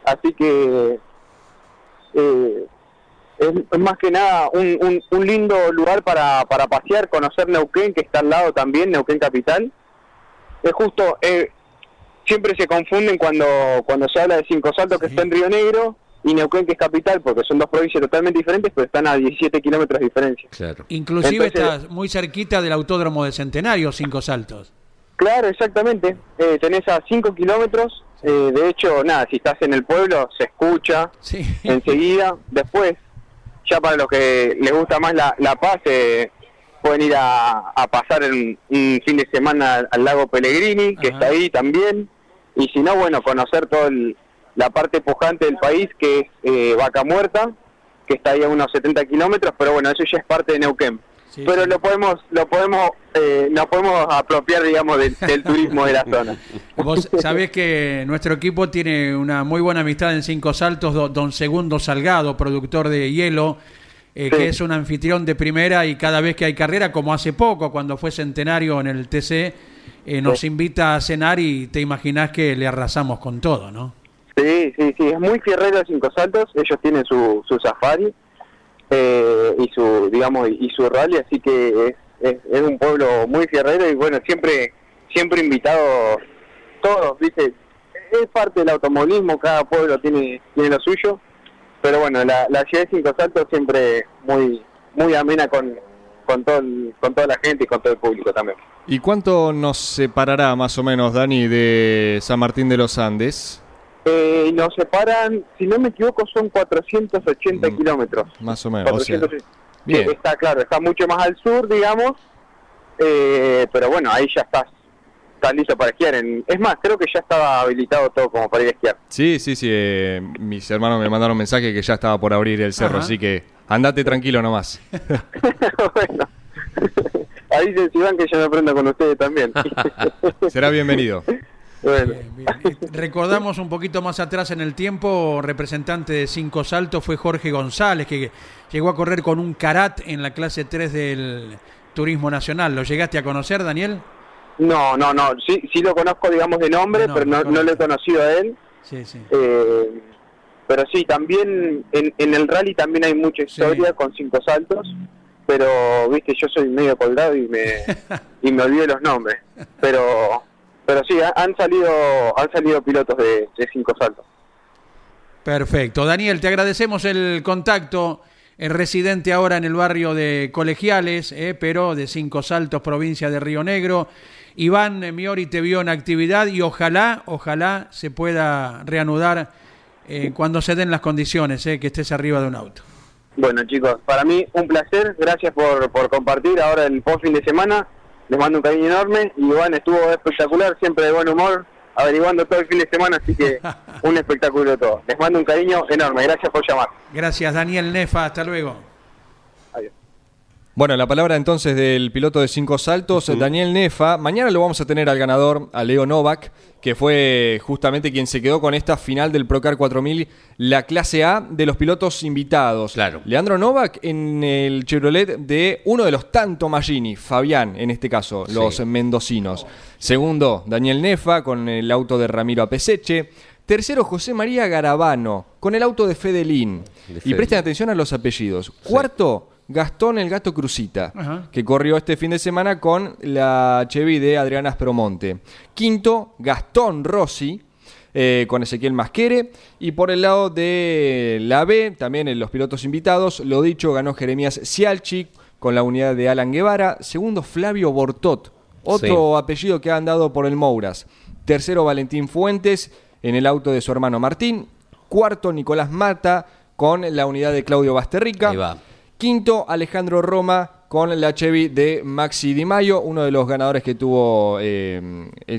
Así que eh, es, es más que nada un, un- un lindo lugar para, para pasear, conocer Neuquén, que está al lado también, Neuquén Capital. Es justo, eh, siempre se confunden cuando, cuando se habla de Cinco Saltos, que Sí. está en Río Negro, y Neuquén, que es capital, porque son dos provincias totalmente diferentes, pero están a 17 kilómetros de diferencia. Claro. Inclusive Entonces- estás muy cerquita del autódromo de Centenario, Cinco Saltos. Claro, exactamente. Eh, tenés a 5 kilómetros. eh, de hecho, nada, si estás en el pueblo, se escucha Sí. enseguida. Después, ya para los que les gusta más la, la paz, eh, pueden ir a, a pasar un, un fin de semana al, al lago Pellegrini, que Ajá. está ahí también. Y si no, bueno, conocer toda la parte pujante del país, que es eh, Vaca Muerta, que está ahí a unos 70 kilómetros, pero bueno, eso ya es parte de Neuquén. Sí, pero sí. lo podemos, lo podemos, eh, nos podemos apropiar, digamos, del, del turismo de la zona. Vos sabés que nuestro equipo tiene una muy buena amistad en Cinco Saltos, do- don Segundo Salgado, productor de hielo, eh, Sí. que es un anfitrión de primera y cada vez que hay carrera, como hace poco, cuando fue centenario en el TC, eh, nos invita a cenar y te imaginás que le arrasamos con todo, ¿no? Sí, sí, sí, es muy fierrero de Cinco Saltos, ellos tienen su, su safari eh, y su, digamos, y su rally, así que es, es, un pueblo muy fierrero y bueno, siempre, siempre invitado todos, viste, es parte del automovilismo, cada pueblo tiene, tiene lo suyo, pero bueno, la, la ciudad de Cinco Saltos siempre muy, muy amena con, con, todo el- con toda la gente y con todo el público también. ¿Y cuánto nos separará más o menos, Dani, de San Martín de los Andes? Eh, nos separan, si no me equivoco, son 480 Mm, kilómetros. Más o menos. o sea, 400, bien. está claro, está mucho más al sur, digamos, eh, pero bueno, ahí ya estás, estás listo para esquiar. En- es más, creo que ya estaba habilitado todo como para ir a esquiar. Sí, sí, sí. eh, mis hermanos me mandaron un mensaje que ya estaba por abrir el cerro, Ajá. así que andate tranquilo nomás. bueno, ahí se si van que yo me aprendo con ustedes también. Será bienvenido. Bueno, Bien, bien. Recordamos un poquito más atrás en el tiempo, representante de Cinco Saltos fue Jorge González, que llegó a correr con un carat en la clase 3 del Turismo Nacional. ¿Lo llegaste a conocer, Daniel? no, no, no, sí, sí lo conozco, digamos, de nombre, pero no, no lo he conocido a él. Sí, sí. Eh, pero sí, también en, en el rally también hay mucha historia Sí. con cinco saltos, pero viste, yo soy medio colgado y me y me olvido los nombres. Pero pero sí, ha- han salido han salido pilotos de, de cinco saltos. Perfecto. Daniel, te agradecemos el contacto. Es residente ahora en el barrio de Colegiales, eh, pero de Cinco Saltos, provincia de Río Negro. Iván Miori te vio en actividad y ojalá, ojalá se pueda reanudar eh, cuando se den las condiciones, eh, que estés arriba de un auto. Bueno chicos, para mí un placer, gracias por, por compartir ahora el post fin de semana, les mando un cariño enorme y bueno, estuvo espectacular, siempre de buen humor, averiguando todo el fin de semana, así que un espectáculo todo. Les mando un cariño enorme, gracias por llamar. Gracias, Daniel Nefa. Hasta luego. Bueno, la palabra entonces del piloto de cinco saltos, Daniel Nefa. Mañana lo vamos a tener al ganador, a Leo Novak, que fue justamente quien se quedó con esta final del Procar 4000, la clase A de los pilotos invitados. Claro. Leandro Novak en el Chevrolet de uno de los tanto Magini, Fabián en este caso, los Sí. mendocinos. Segundo, Daniel Nefa con el auto de Ramiro Apeseche. Tercero, José María Garabano con el auto de Fedelín. De Y presten atención a los apellidos. Cuarto, Gastón el Gato Cruzita, Ajá. que corrió este fin de semana con la Chevy de Adriana Aspromonte. Quinto, Gastón Rossi, eh, con Ezequiel Masquere. Y por el lado de la B, también en los pilotos invitados, lo dicho, ganó Jeremías Cialchi con la unidad de Alan Guevara. Segundo, Flavio Bortot, otro apellido que ha andado por el Mouras. Tercero, Valentín Fuentes en el auto de su hermano Martín. Cuarto, Nicolás Mata con la unidad de Claudio Basterrica. Ahí va. Quinto, Alejandro Roma con la Chevy de Maxi Di Maio, uno de los ganadores que tuvo eh,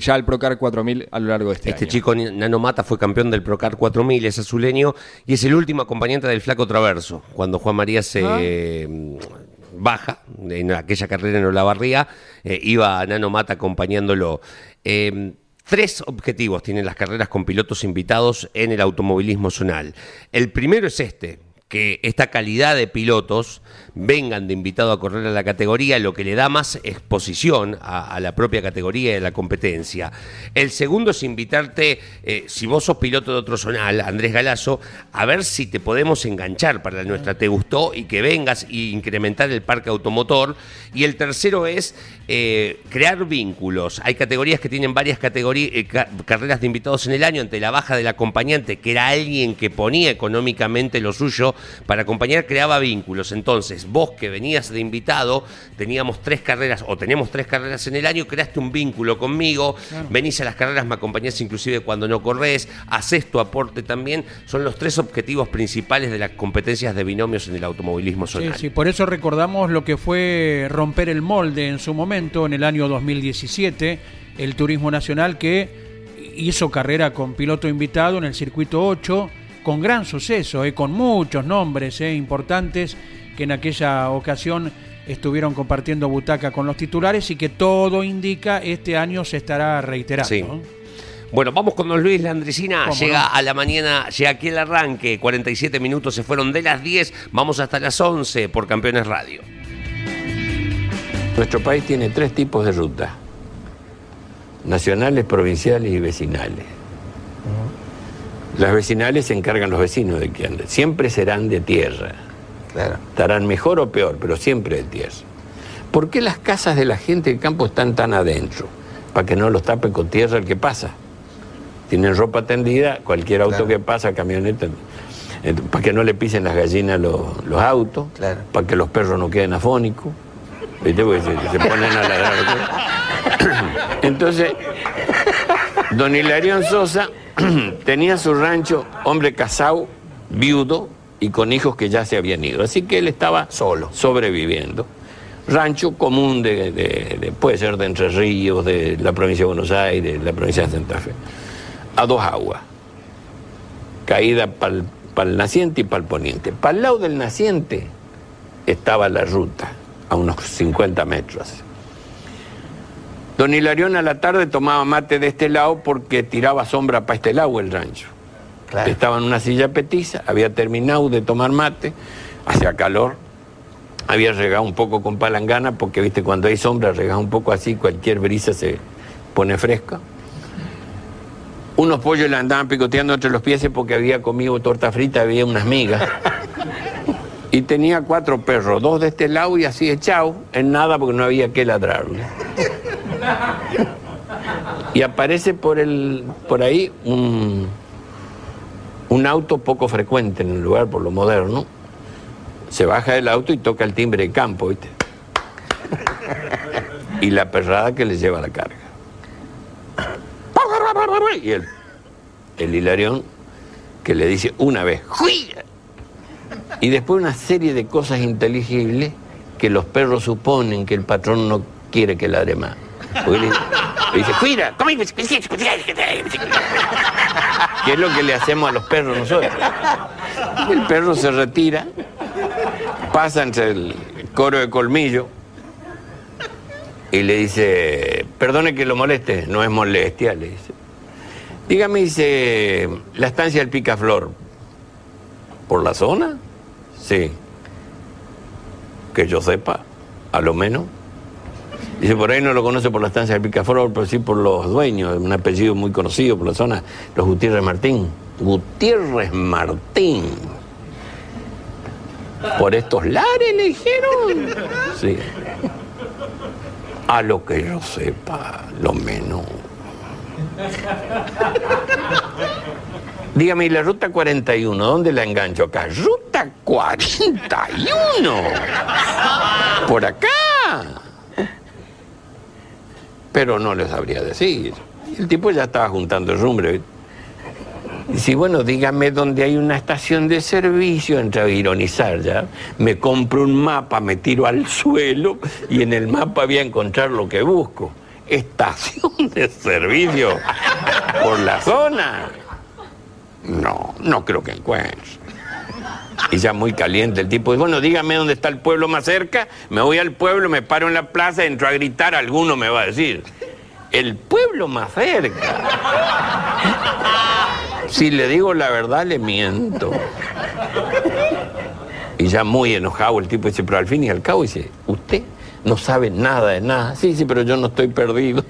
ya el Procar 4000 a lo largo de este, Este año. chico Nano Mata fue campeón del Procar 4000, es azuleño y es el último acompañante del Flaco Traverso. Cuando Juan María se Ah. eh, baja en aquella carrera en Olavarría, eh, iba Nano Mata acompañándolo. Eh, Tres objetivos tienen las carreras con pilotos invitados en el automovilismo zonal. El primero es este, que esta calidad de pilotos vengan de invitado a correr a la categoría, lo que le da más exposición a, la propia categoría y a la competencia. El segundo es invitarte, eh, si vos sos piloto de otro zonal, Andrés Galazo, a ver si te podemos enganchar para la nuestra, te gustó y que vengas y incrementar el parque automotor. Y el tercero es eh, crear vínculos. Hay categorías que tienen varias categorías, eh, carreras de invitados en el año, ante la baja del acompañante, que era alguien que ponía económicamente lo suyo para acompañar, creaba vínculos. Entonces, vos que venías de invitado, teníamos tres carreras o tenemos tres carreras en el año, creaste un vínculo conmigo, venís a las carreras, me acompañás inclusive cuando no corres, haces tu aporte también. Son los tres objetivos principales de las competencias de binomios en el automovilismo zonal. Sí, sí, por eso recordamos lo que fue romper el molde en su momento, en el año 2017, el Turismo Nacional que hizo carrera con piloto invitado en el circuito 8 con gran suceso, eh, con muchos nombres eh, importantes que en aquella ocasión estuvieron compartiendo butaca con los titulares y que todo indica este año se estará reiterando. Bueno, vamos con don Luis Landricina. Llega a la mañana, llega aquí el arranque. 47 minutos se fueron de las 10. Vamos hasta las 11 por Campeones Radio. Nuestro país tiene tres tipos de rutas: nacionales, provinciales y vecinales. Las vecinales se encargan los vecinos de que anden. Siempre serán de tierra Estarán mejor o peor, pero siempre de tierra. ¿Por qué las casas de la gente del campo están tan adentro? Para que no los tape con tierra el que pasa. Tienen ropa tendida, cualquier auto que pasa, camioneta, para que no le pisen las gallinas los, autos, para que los perros no queden afónicos, ¿viste? Porque se, ponen a ladrar. Entonces, don Hilarión Sosa tenía su rancho, hombre casado, viudo, y con hijos que ya se habían ido. Así que él estaba solo, sobreviviendo. Rancho común de, puede ser de Entre Ríos, de la provincia de Buenos Aires, de la provincia de Santa Fe. A dos aguas. Caída para el naciente y para el poniente. Para el lado del naciente estaba la ruta, a unos 50 metros. Don Hilarión a la tarde tomaba mate de este lado porque tiraba sombra para este lado el rancho. Estaba en una silla petiza, había terminado de tomar mate, hacía calor, había regado un poco con palangana, porque viste, cuando hay sombra, regado un poco así, cualquier brisa se pone fresca. Unos pollos le andaban picoteando entre los pies porque había comido torta frita, había unas migas. Y tenía cuatro perros, dos de este lado y así echados, en nada porque no había que ladrarle. Y aparece por, el, por ahí un un auto poco frecuente en el lugar por lo moderno, se baja del auto y toca el timbre de campo, ¿viste? Y la perrada que le lleva la carga. Y el, el hilarión que le dice una vez, Y después una serie de cosas inteligibles que los perros suponen que el patrón no quiere que ladre más. le, dice, cuida, que es lo que le hacemos a los perros nosotros. El perro se retira, pasa entre el coro de colmillo y le dice, perdone que lo moleste, no es molestia, le dice. Dígame, dice, la estancia del picaflor, ¿por la zona? Sí. Que yo sepa, a lo menos. Dice, por ahí no lo conoce por la estancia del Picaflor, pero sí por los dueños, un apellido muy conocido por la zona, los Gutiérrez Martín. Gutiérrez Martín. Por estos lares le dijeron. Sí. A lo que yo sepa, lo menos. Dígame, ¿y la ruta 41? ¿Dónde la engancho acá? ¡Ruta 41! ¡Por acá! pero no les sabría decir. El tipo ya estaba juntando rumbre. Si, bueno, dígame dónde hay una estación de servicio, entre a ironizar ya, me compro un mapa, me tiro al suelo y en el mapa voy a encontrar lo que busco. Estación de servicio por la zona. No, no creo que encuentre. Y ya muy caliente el tipo. Bueno, dígame dónde está el pueblo más cerca. Me voy al pueblo, me paro en la plaza, entro a gritar, alguno me va a decir. El pueblo más cerca. Si le digo la verdad, le miento. Y ya muy enojado el tipo dice, pero al fin y al cabo dice, usted no sabe nada de nada. Sí, sí, pero yo no estoy perdido.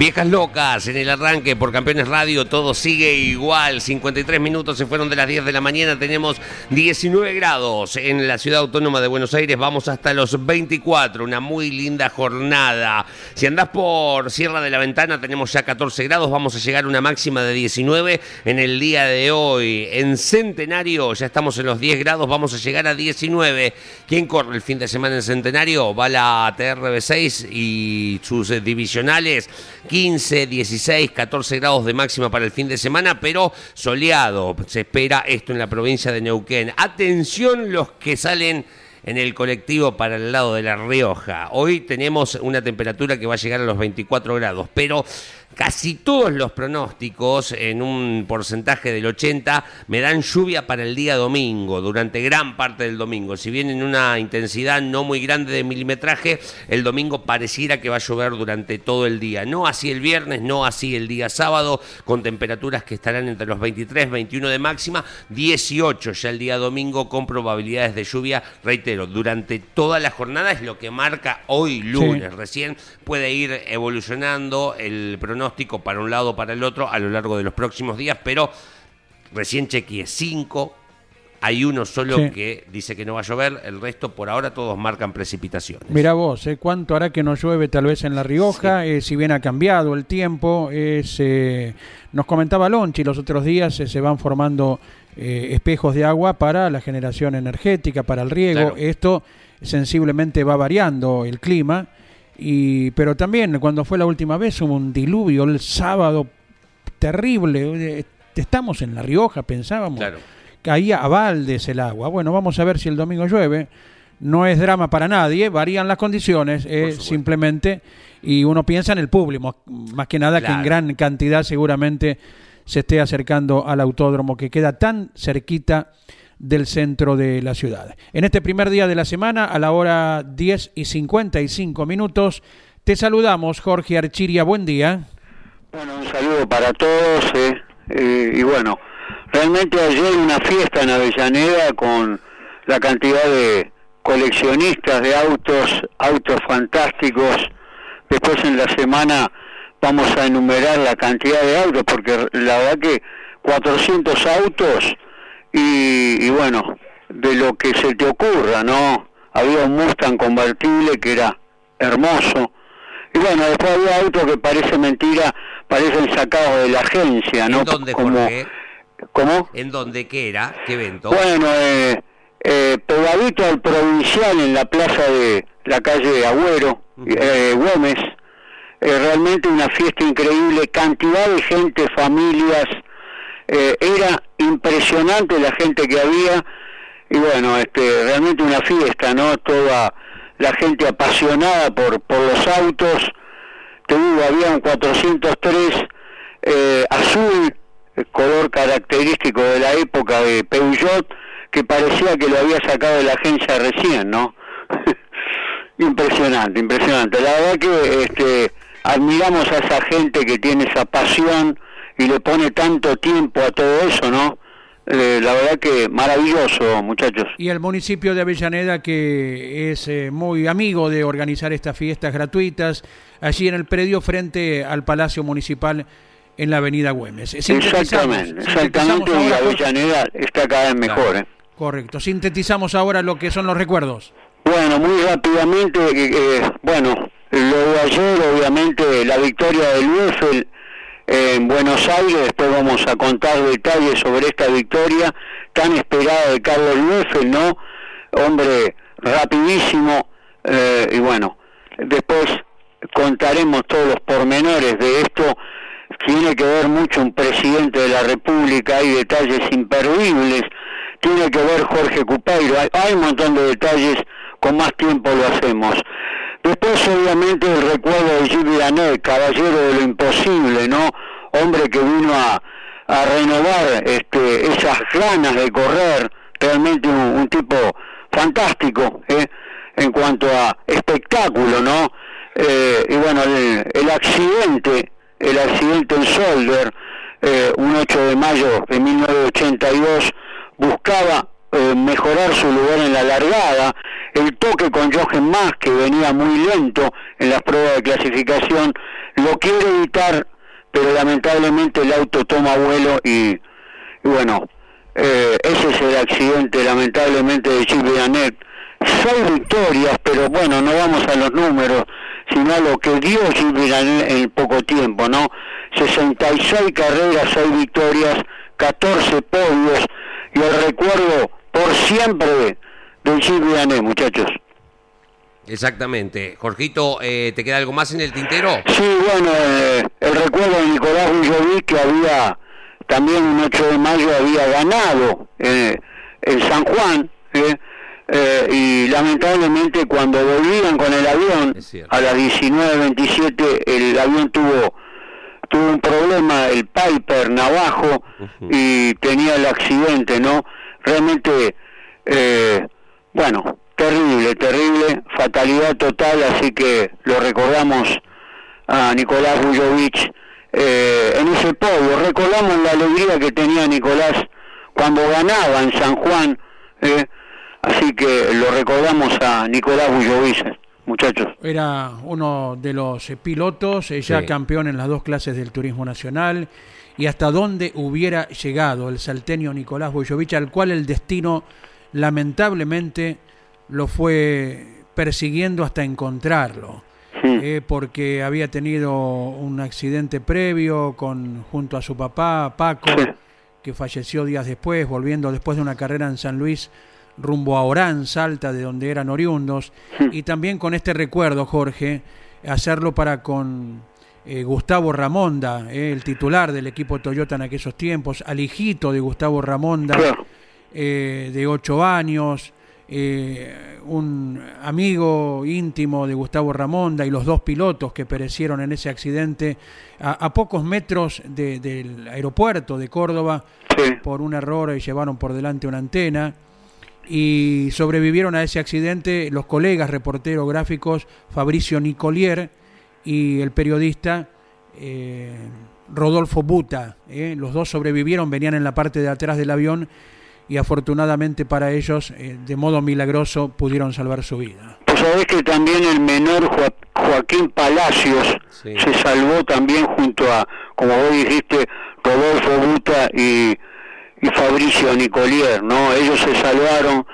Viejas locas en el arranque por Campeones Radio, todo sigue igual. 53 minutos se fueron de las 10 de la mañana, tenemos 19 grados en la ciudad autónoma de Buenos Aires, vamos hasta los 24, una muy linda jornada. Si andás por Sierra de la Ventana tenemos ya 14 grados, vamos a llegar a una máxima de 19 en el día de hoy. En Centenario ya estamos en los 10 grados, vamos a llegar a 19. ¿Quién corre el fin de semana en Centenario? Va la TRB6 y sus divisionales. 15, 16, 14 grados de máxima para el fin de semana, pero soleado. Se espera esto en la provincia de Neuquén. Atención los que salen en el colectivo para el lado de La Rioja. Hoy tenemos una temperatura que va a llegar a los 24 grados, pero casi todos los pronósticos, en un porcentaje del 80, me dan lluvia para el día domingo, durante gran parte del domingo. Si bien en una intensidad no muy grande de milimetraje, el domingo pareciera que va a llover durante todo el día. No así el viernes, no así el día sábado, con temperaturas que estarán entre los 23, 21 de máxima, 18 ya el día domingo con probabilidades de lluvia, reitero, durante toda la jornada es lo que marca hoy lunes. Recién puede ir evolucionando el pronóstico para un lado o para el otro a lo largo de los próximos días, pero recién chequeé 5. Hay uno solo Sí. que dice que no va a llover, el resto por ahora todos marcan precipitaciones. Mira vos, ¿eh? ¿cuánto hará que no llueve tal vez en La Rioja? Eh, si bien ha cambiado el tiempo, es, eh, nos comentaba Lonchi los otros días, se van formando espejos de agua para la generación energética, para el riego. Claro. Esto sensiblemente va variando el clima, y, pero también cuando fue la última vez hubo un diluvio el sábado terrible. eh, Estamos en La Rioja, pensábamos Claro. caía a baldes el agua. Bueno, vamos a ver si el domingo llueve. No es drama para nadie, varían las condiciones, eh, simplemente, y uno piensa en el público, más que nada que en gran cantidad seguramente se esté acercando al autódromo que queda tan cerquita del centro de la ciudad. En este primer día de la semana, a la hora 10 y 55 minutos, te saludamos, Jorge Archiria, buen día. Bueno, un saludo para todos. eh, eh, y bueno, realmente ayer una fiesta en Avellaneda con la cantidad de coleccionistas de autos, autos fantásticos. Después en la semana vamos a enumerar la cantidad de autos, porque la verdad que 400 autos y, y bueno, de lo que se te ocurra, ¿no? Había un Mustang convertible que era hermoso. Y bueno, después había autos que parece mentira, parecen sacados de la agencia, ¿no? ¿En dónde, Como- Jorge? ¿Cómo? ¿En dónde? ¿Qué era? ¿Qué evento? Bueno, eh, eh, pegadito al provincial en la plaza de la calle Agüero, eh, Gómez, eh, realmente una fiesta increíble, cantidad de gente, familias, eh, era impresionante la gente que había y bueno, este, realmente una fiesta, ¿no? Toda la gente apasionada por, por los autos, te digo, había un 403 eh, azul, el color característico de la época de Peugeot, que parecía que lo había sacado de la agencia recién, ¿no? impresionante, impresionante. La verdad que este, admiramos a esa gente que tiene esa pasión y le pone tanto tiempo a todo eso, ¿no? Eh, la verdad que maravilloso, muchachos. Y el municipio de Avellaneda que es eh, muy amigo de organizar estas fiestas gratuitas allí en el predio frente al Palacio Municipal en la Avenida Güemes. Sintetizamos- Exactamente, exactamente, y. Avellaneda está cada vez mejor, ¿eh? Correcto. Sintetizamos ahora lo que son los recuerdos. Bueno, muy rápidamente, eh, eh, bueno, lo de ayer, obviamente, la victoria del Uefel en Buenos Aires, después vamos a contar detalles sobre esta victoria tan esperada de Carlos Uefel, ¿no? Hombre rapidísimo, eh, y bueno, después contaremos todos los pormenores de esto, tiene que ver mucho un presidente de la República, hay detalles imperdibles, tiene que ver Jorge Cupeiro, hay, hay un montón de detalles, con más tiempo lo hacemos. Después obviamente el recuerdo de Gilles Villeneuve, caballero de lo imposible, ¿no? Hombre que vino a, a renovar este, esas ganas de correr, realmente un, tipo fantástico, ¿eh? En cuanto a espectáculo, ¿no? Eh, y bueno, el, el accidente, el accidente en Solder, eh, un 8 de mayo de 1982, buscaba eh, mejorar su lugar en la largada, el toque con Jochen Mass, que venía muy lento en las pruebas de clasificación, lo quiere evitar, pero lamentablemente el auto toma vuelo y, bueno, eh, ese es el accidente lamentablemente de Chip Vianet. Seis victorias, pero bueno, no vamos a los números, sino a lo que dio Chip Vianet en poco tiempo, ¿no? 66 carreras, 6 victorias, 14 podios y el recuerdo por siempre del Chip Vianet, muchachos. Exactamente. Jorgito, eh, ¿te queda algo más en el tintero? Sí, bueno, eh, el recuerdo de Nicolás Villovic que había también un 8 de mayo había ganado eh, en San Juan eh, eh, y lamentablemente cuando volvían con el avión a las 19.27 el avión tuvo tuvo un problema el Piper Navajo y tenía el accidente, ¿no? Realmente eh, bueno, terrible, terrible, fatalidad total, así que lo recordamos a Nicolás Vujovic eh, en ese podio. Recordamos la alegría que tenía Nicolás cuando ganaba en San Juan, eh, así que lo recordamos a Nicolás Vujovic, muchachos. Era uno de los eh, pilotos, eh, ya Sí. campeón en las dos clases del turismo nacional, y hasta dónde hubiera llegado el salteño Nicolás Boyovich, al cual el destino lamentablemente lo fue persiguiendo hasta encontrarlo. eh, porque había tenido un accidente previo con junto a su papá Paco que falleció días después volviendo después de una carrera en San Luis rumbo a Orán, Salta, de donde eran oriundos, y también con este recuerdo, Jorge, hacerlo para con eh, Gustavo Ramonda, eh, el titular del equipo Toyota en aquellos tiempos, al hijito de Gustavo Ramonda, eh, de ocho años, eh, un amigo íntimo de Gustavo Ramonda y los dos pilotos que perecieron en ese accidente a, a pocos metros de- del aeropuerto de Córdoba por un error y llevaron por delante una antena y sobrevivieron a ese accidente los colegas reporteros gráficos Fabricio Nicolier y el periodista eh, Rodolfo Buta. eh. Los dos sobrevivieron, venían en la parte de atrás del avión y afortunadamente para ellos, eh, de modo milagroso, pudieron salvar su vida. Pues sabés que también el menor Joa- Joaquín Palacios se salvó también junto a, como vos dijiste, Rodolfo Buta y, y Fabricio Nicolier, ¿no? Ellos se salvaron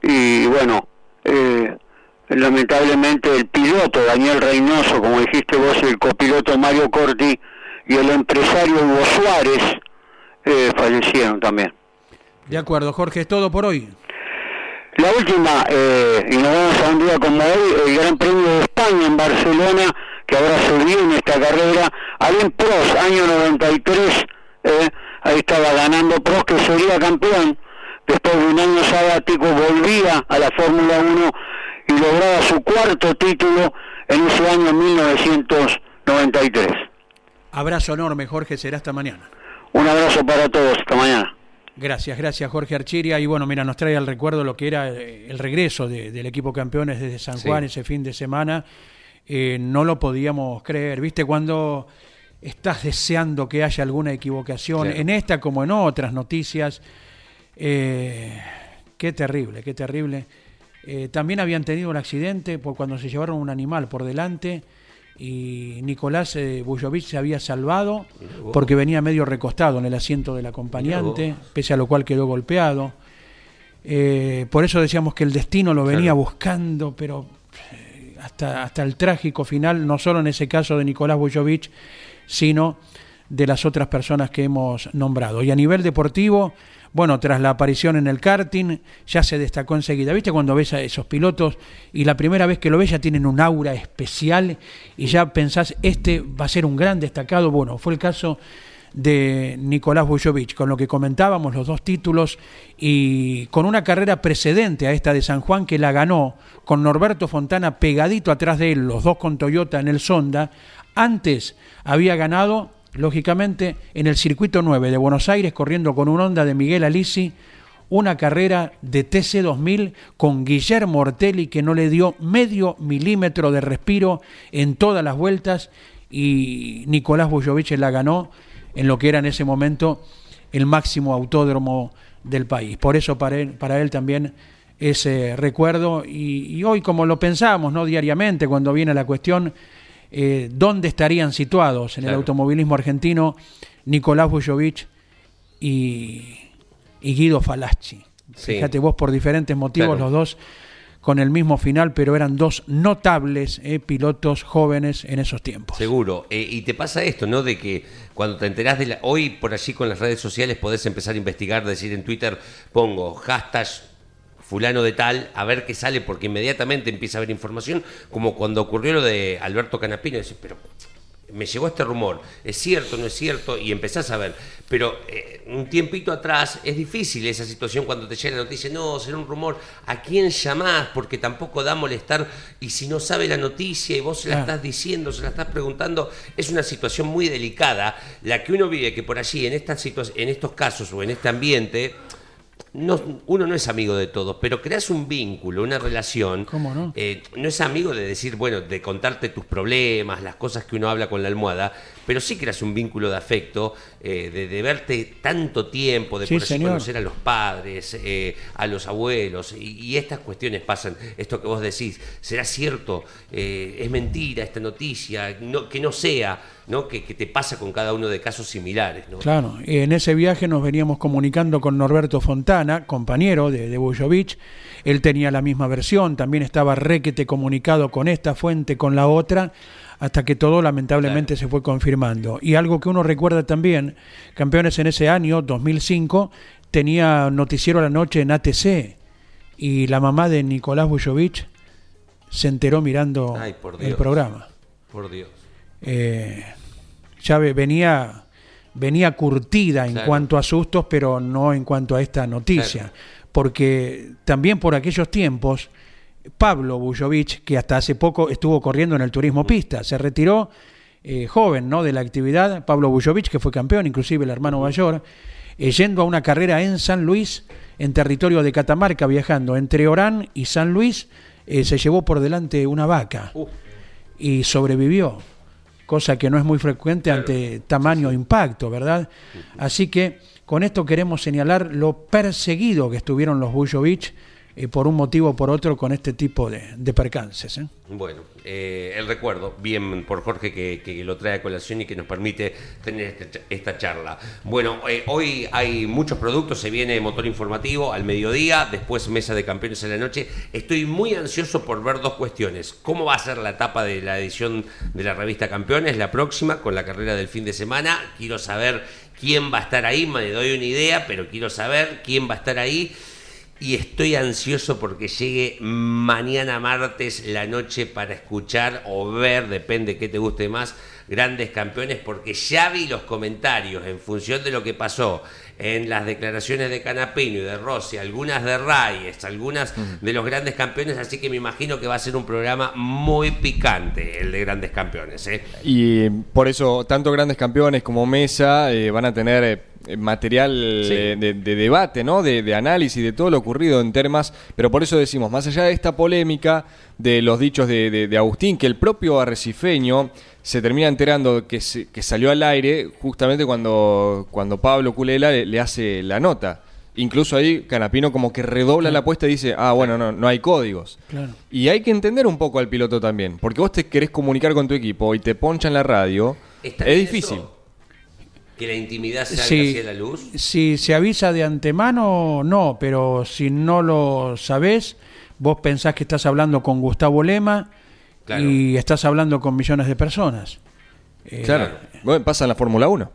y bueno, eh, lamentablemente el piloto Daniel Reynoso, como dijiste vos, el copiloto Mario Corti y el empresario Hugo Suárez eh, fallecieron también. De acuerdo, Jorge, es todo por hoy. La última, eh, y nos vamos a un día como hoy, el Gran Premio de España en Barcelona, que ahora se viene esta carrera. Alain Prost, año 93, eh, ahí estaba ganando Prost, que sería campeón. Después de un año sabático volvía a la Fórmula 1 y lograba su cuarto título en ese año 1993. Abrazo enorme, Jorge, será hasta mañana. Un abrazo para todos, hasta mañana. Gracias, gracias Jorge Archiria. Y bueno, mira, nos trae al recuerdo lo que era eh, el regreso de- del equipo campeones desde San Sí. Juan ese fin de semana. eh, no lo podíamos creer. ¿Viste? Cuando estás deseando que haya alguna equivocación, Claro. en esta como en otras noticias, eh, qué terrible, qué terrible. Eh, también habían tenido un accidente por cuando se llevaron un animal por delante y Nicolás eh, Bujovic se había salvado porque venía medio recostado en el asiento del acompañante, pese a lo cual quedó golpeado. Eh, por eso decíamos que el destino lo venía Claro. buscando, pero eh, hasta, hasta el trágico final, no solo en ese caso de Nicolás Bujovic, sino de las otras personas que hemos nombrado. Y a nivel deportivo, bueno, tras la aparición en el karting, ya se destacó enseguida. ¿Viste cuando ves a esos pilotos y la primera vez que lo ves ya tienen un aura especial y ya pensás, este va a ser un gran destacado? Bueno, fue el caso de Nicolás Bujovic, con lo que comentábamos, los dos títulos y con una carrera precedente a esta de San Juan que la ganó con Norberto Fontana pegadito atrás de él, los dos con Toyota en el Sonda. Antes había ganado, lógicamente, en el circuito 9 de Buenos Aires, corriendo con un Honda de Miguel Alisi, una carrera de TC2000 con Guillermo Ortelli que no le dio medio milímetro de respiro en todas las vueltas y Nicolás Bujovic la ganó en lo que era en ese momento el máximo autódromo del país. Por eso para él, para él también ese recuerdo y, y hoy como lo pensamos ¿no? diariamente cuando viene la cuestión, eh, ¿dónde estarían situados en el automovilismo argentino Nicolás Bujovic y, y Guido Falacci? Sí. Fíjate vos por diferentes motivos Claro. los dos con el mismo final, pero eran dos notables eh, pilotos jóvenes en esos tiempos. Seguro. Eh, y te pasa esto, ¿no? De que cuando te enterás de la... Hoy por allí con las redes sociales podés empezar a investigar, decir en Twitter, pongo hashtag fulano de tal, a ver qué sale, porque inmediatamente empieza a haber información, como cuando ocurrió lo de Alberto Canapino, decís, pero me llegó este rumor, ¿es cierto, no es cierto? Y empezás a ver. Pero eh, un tiempito atrás es difícil esa situación cuando te llega la noticia, no, será un rumor, ¿a quién llamás? Porque tampoco da molestar, y si no sabe la noticia y vos se la estás diciendo, se la estás preguntando, es una situación muy delicada, la que uno vive, que por allí, en, estas situa- en estos casos o en este ambiente, no, uno no es amigo de todos, pero creas un vínculo, una relación. ¿Cómo no? Eh, no es amigo de decir, bueno, de contarte tus problemas, las cosas que uno habla con la almohada, pero sí creas un vínculo de afecto, eh, de, de verte tanto tiempo, de Sí, por conocer a los padres, eh, a los abuelos, y, y estas cuestiones pasan. Esto que vos decís, ¿será cierto? Eh, ¿Es mentira esta noticia? No, que no sea, ¿no? Que, que te pasa con cada uno de casos similares, ¿no? Claro, en ese viaje nos veníamos comunicando con Norberto Fontana, compañero de, de Bujovic. Él tenía la misma versión, también estaba requete comunicado con esta fuente, con la otra, hasta que todo lamentablemente se fue confirmando. Y algo que uno recuerda también, campeones en ese año, 2005, tenía noticiero a la noche en ATC y la mamá de Nicolás Bujovic se enteró mirando Ay, por el programa. Por Dios. Eh, ya ve- venía, venía curtida en Claro. cuanto a sustos, pero no en cuanto a esta noticia. Porque también por aquellos tiempos, Pablo Bujovic, que hasta hace poco estuvo corriendo en el turismo pista, se retiró eh, joven ¿no? de la actividad, Pablo Bujovic, que fue campeón, inclusive el hermano mayor, eh, yendo a una carrera en San Luis, en territorio de Catamarca, viajando entre Orán y San Luis, eh, se llevó por delante una vaca y sobrevivió, cosa que no es muy frecuente ante tamaño impacto, ¿verdad? Así que con esto queremos señalar lo perseguido que estuvieron los Bujovic eh, por un motivo o por otro con este tipo de, de percances. ¿eh? Bueno, eh, el recuerdo, bien por Jorge que, que lo trae a colación y que nos permite tener este- esta charla. Bueno, eh, hoy hay muchos productos, se viene motor informativo al mediodía, después mesa de campeones en la noche. Estoy muy ansioso por ver dos cuestiones. ¿Cómo va a ser la etapa de la edición de la revista Campeones, la próxima, con la carrera del fin de semana? Quiero saber quién va a estar ahí, me doy una idea, pero quiero saber quién va a estar ahí. Y estoy ansioso porque llegue mañana martes la noche para escuchar o ver, depende qué te guste más, grandes campeones, porque ya vi los comentarios en función de lo que pasó en las declaraciones de Canapino y de Rossi, algunas de Reyes, algunas de los grandes campeones, así que me imagino que va a ser un programa muy picante el de grandes campeones. ¿eh? Y por eso, tanto grandes campeones como Mesa eh, van a tener eh, material eh, de, de debate, ¿no? De, de análisis de todo lo ocurrido en Termas, pero por eso decimos, más allá de esta polémica de los dichos de, de- Agustín, que el propio arrecifeño se termina enterando que, se- que salió al aire justamente cuando, cuando Pablo Culela le, le hace la nota. Incluso ahí Canapino como que redobla la apuesta y dice, ah, bueno, no, no hay códigos. Claro. Y hay que entender un poco al piloto también, porque vos te querés comunicar con tu equipo y te ponchan la radio, ¿Está es difícil. eso? Que la intimidad salga Sí. hacia la luz. Si se avisa de antemano, no, pero si no lo sabés, vos pensás que estás hablando con Gustavo Lema Claro. y estás hablando con millones de personas. Eh, Claro. Bueno, pasa en la Fórmula 1.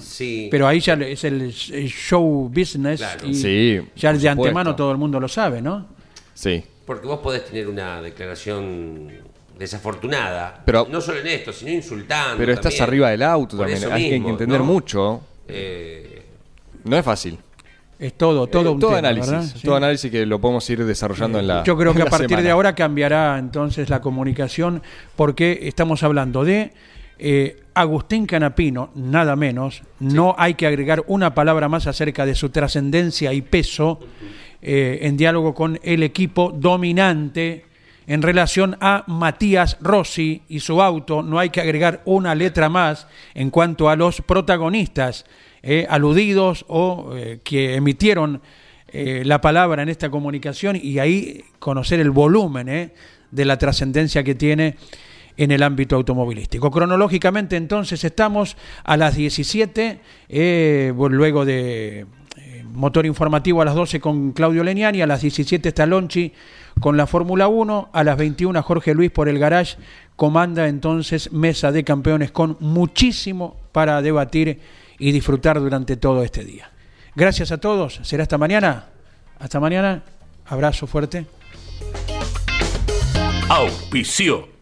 Sí. Pero ahí ya es el, show business Claro. y Sí, ya de antemano todo el mundo lo sabe, ¿no? Sí. Porque vos podés tener una declaración desafortunada. Pero- no solo en esto, sino insultando. Pero estás también. arriba del auto Por también. eso Hay que mismo, entender ¿no? mucho. Eh, No es fácil. Es todo, todo Eh, un todo tema, análisis. ¿verdad? Sí. Todo análisis que lo podemos ir desarrollando en la. Yo creo que a partir de ahora cambiará entonces la comunicación porque estamos hablando de eh, Agustín Canapino, nada menos. No hay que agregar una palabra más acerca de su trascendencia y peso eh, en diálogo con el equipo dominante en relación a Matías Rossi y su auto. No hay que agregar una letra más en cuanto a los protagonistas eh, aludidos o eh, que emitieron eh, la palabra en esta comunicación y ahí conocer el volumen de la trascendencia que tiene en el ámbito automovilístico. Cronológicamente entonces estamos a las 17, eh, bueno, luego de motor informativo a las 12 con Claudio Leniani, a las 17 está Lonchi con la Fórmula 1, a las 21 Jorge Luis por el Garage, comanda entonces Mesa de Campeones con muchísimo para debatir y disfrutar durante todo este día. Gracias a todos, será hasta mañana. Hasta mañana, abrazo fuerte. Auspició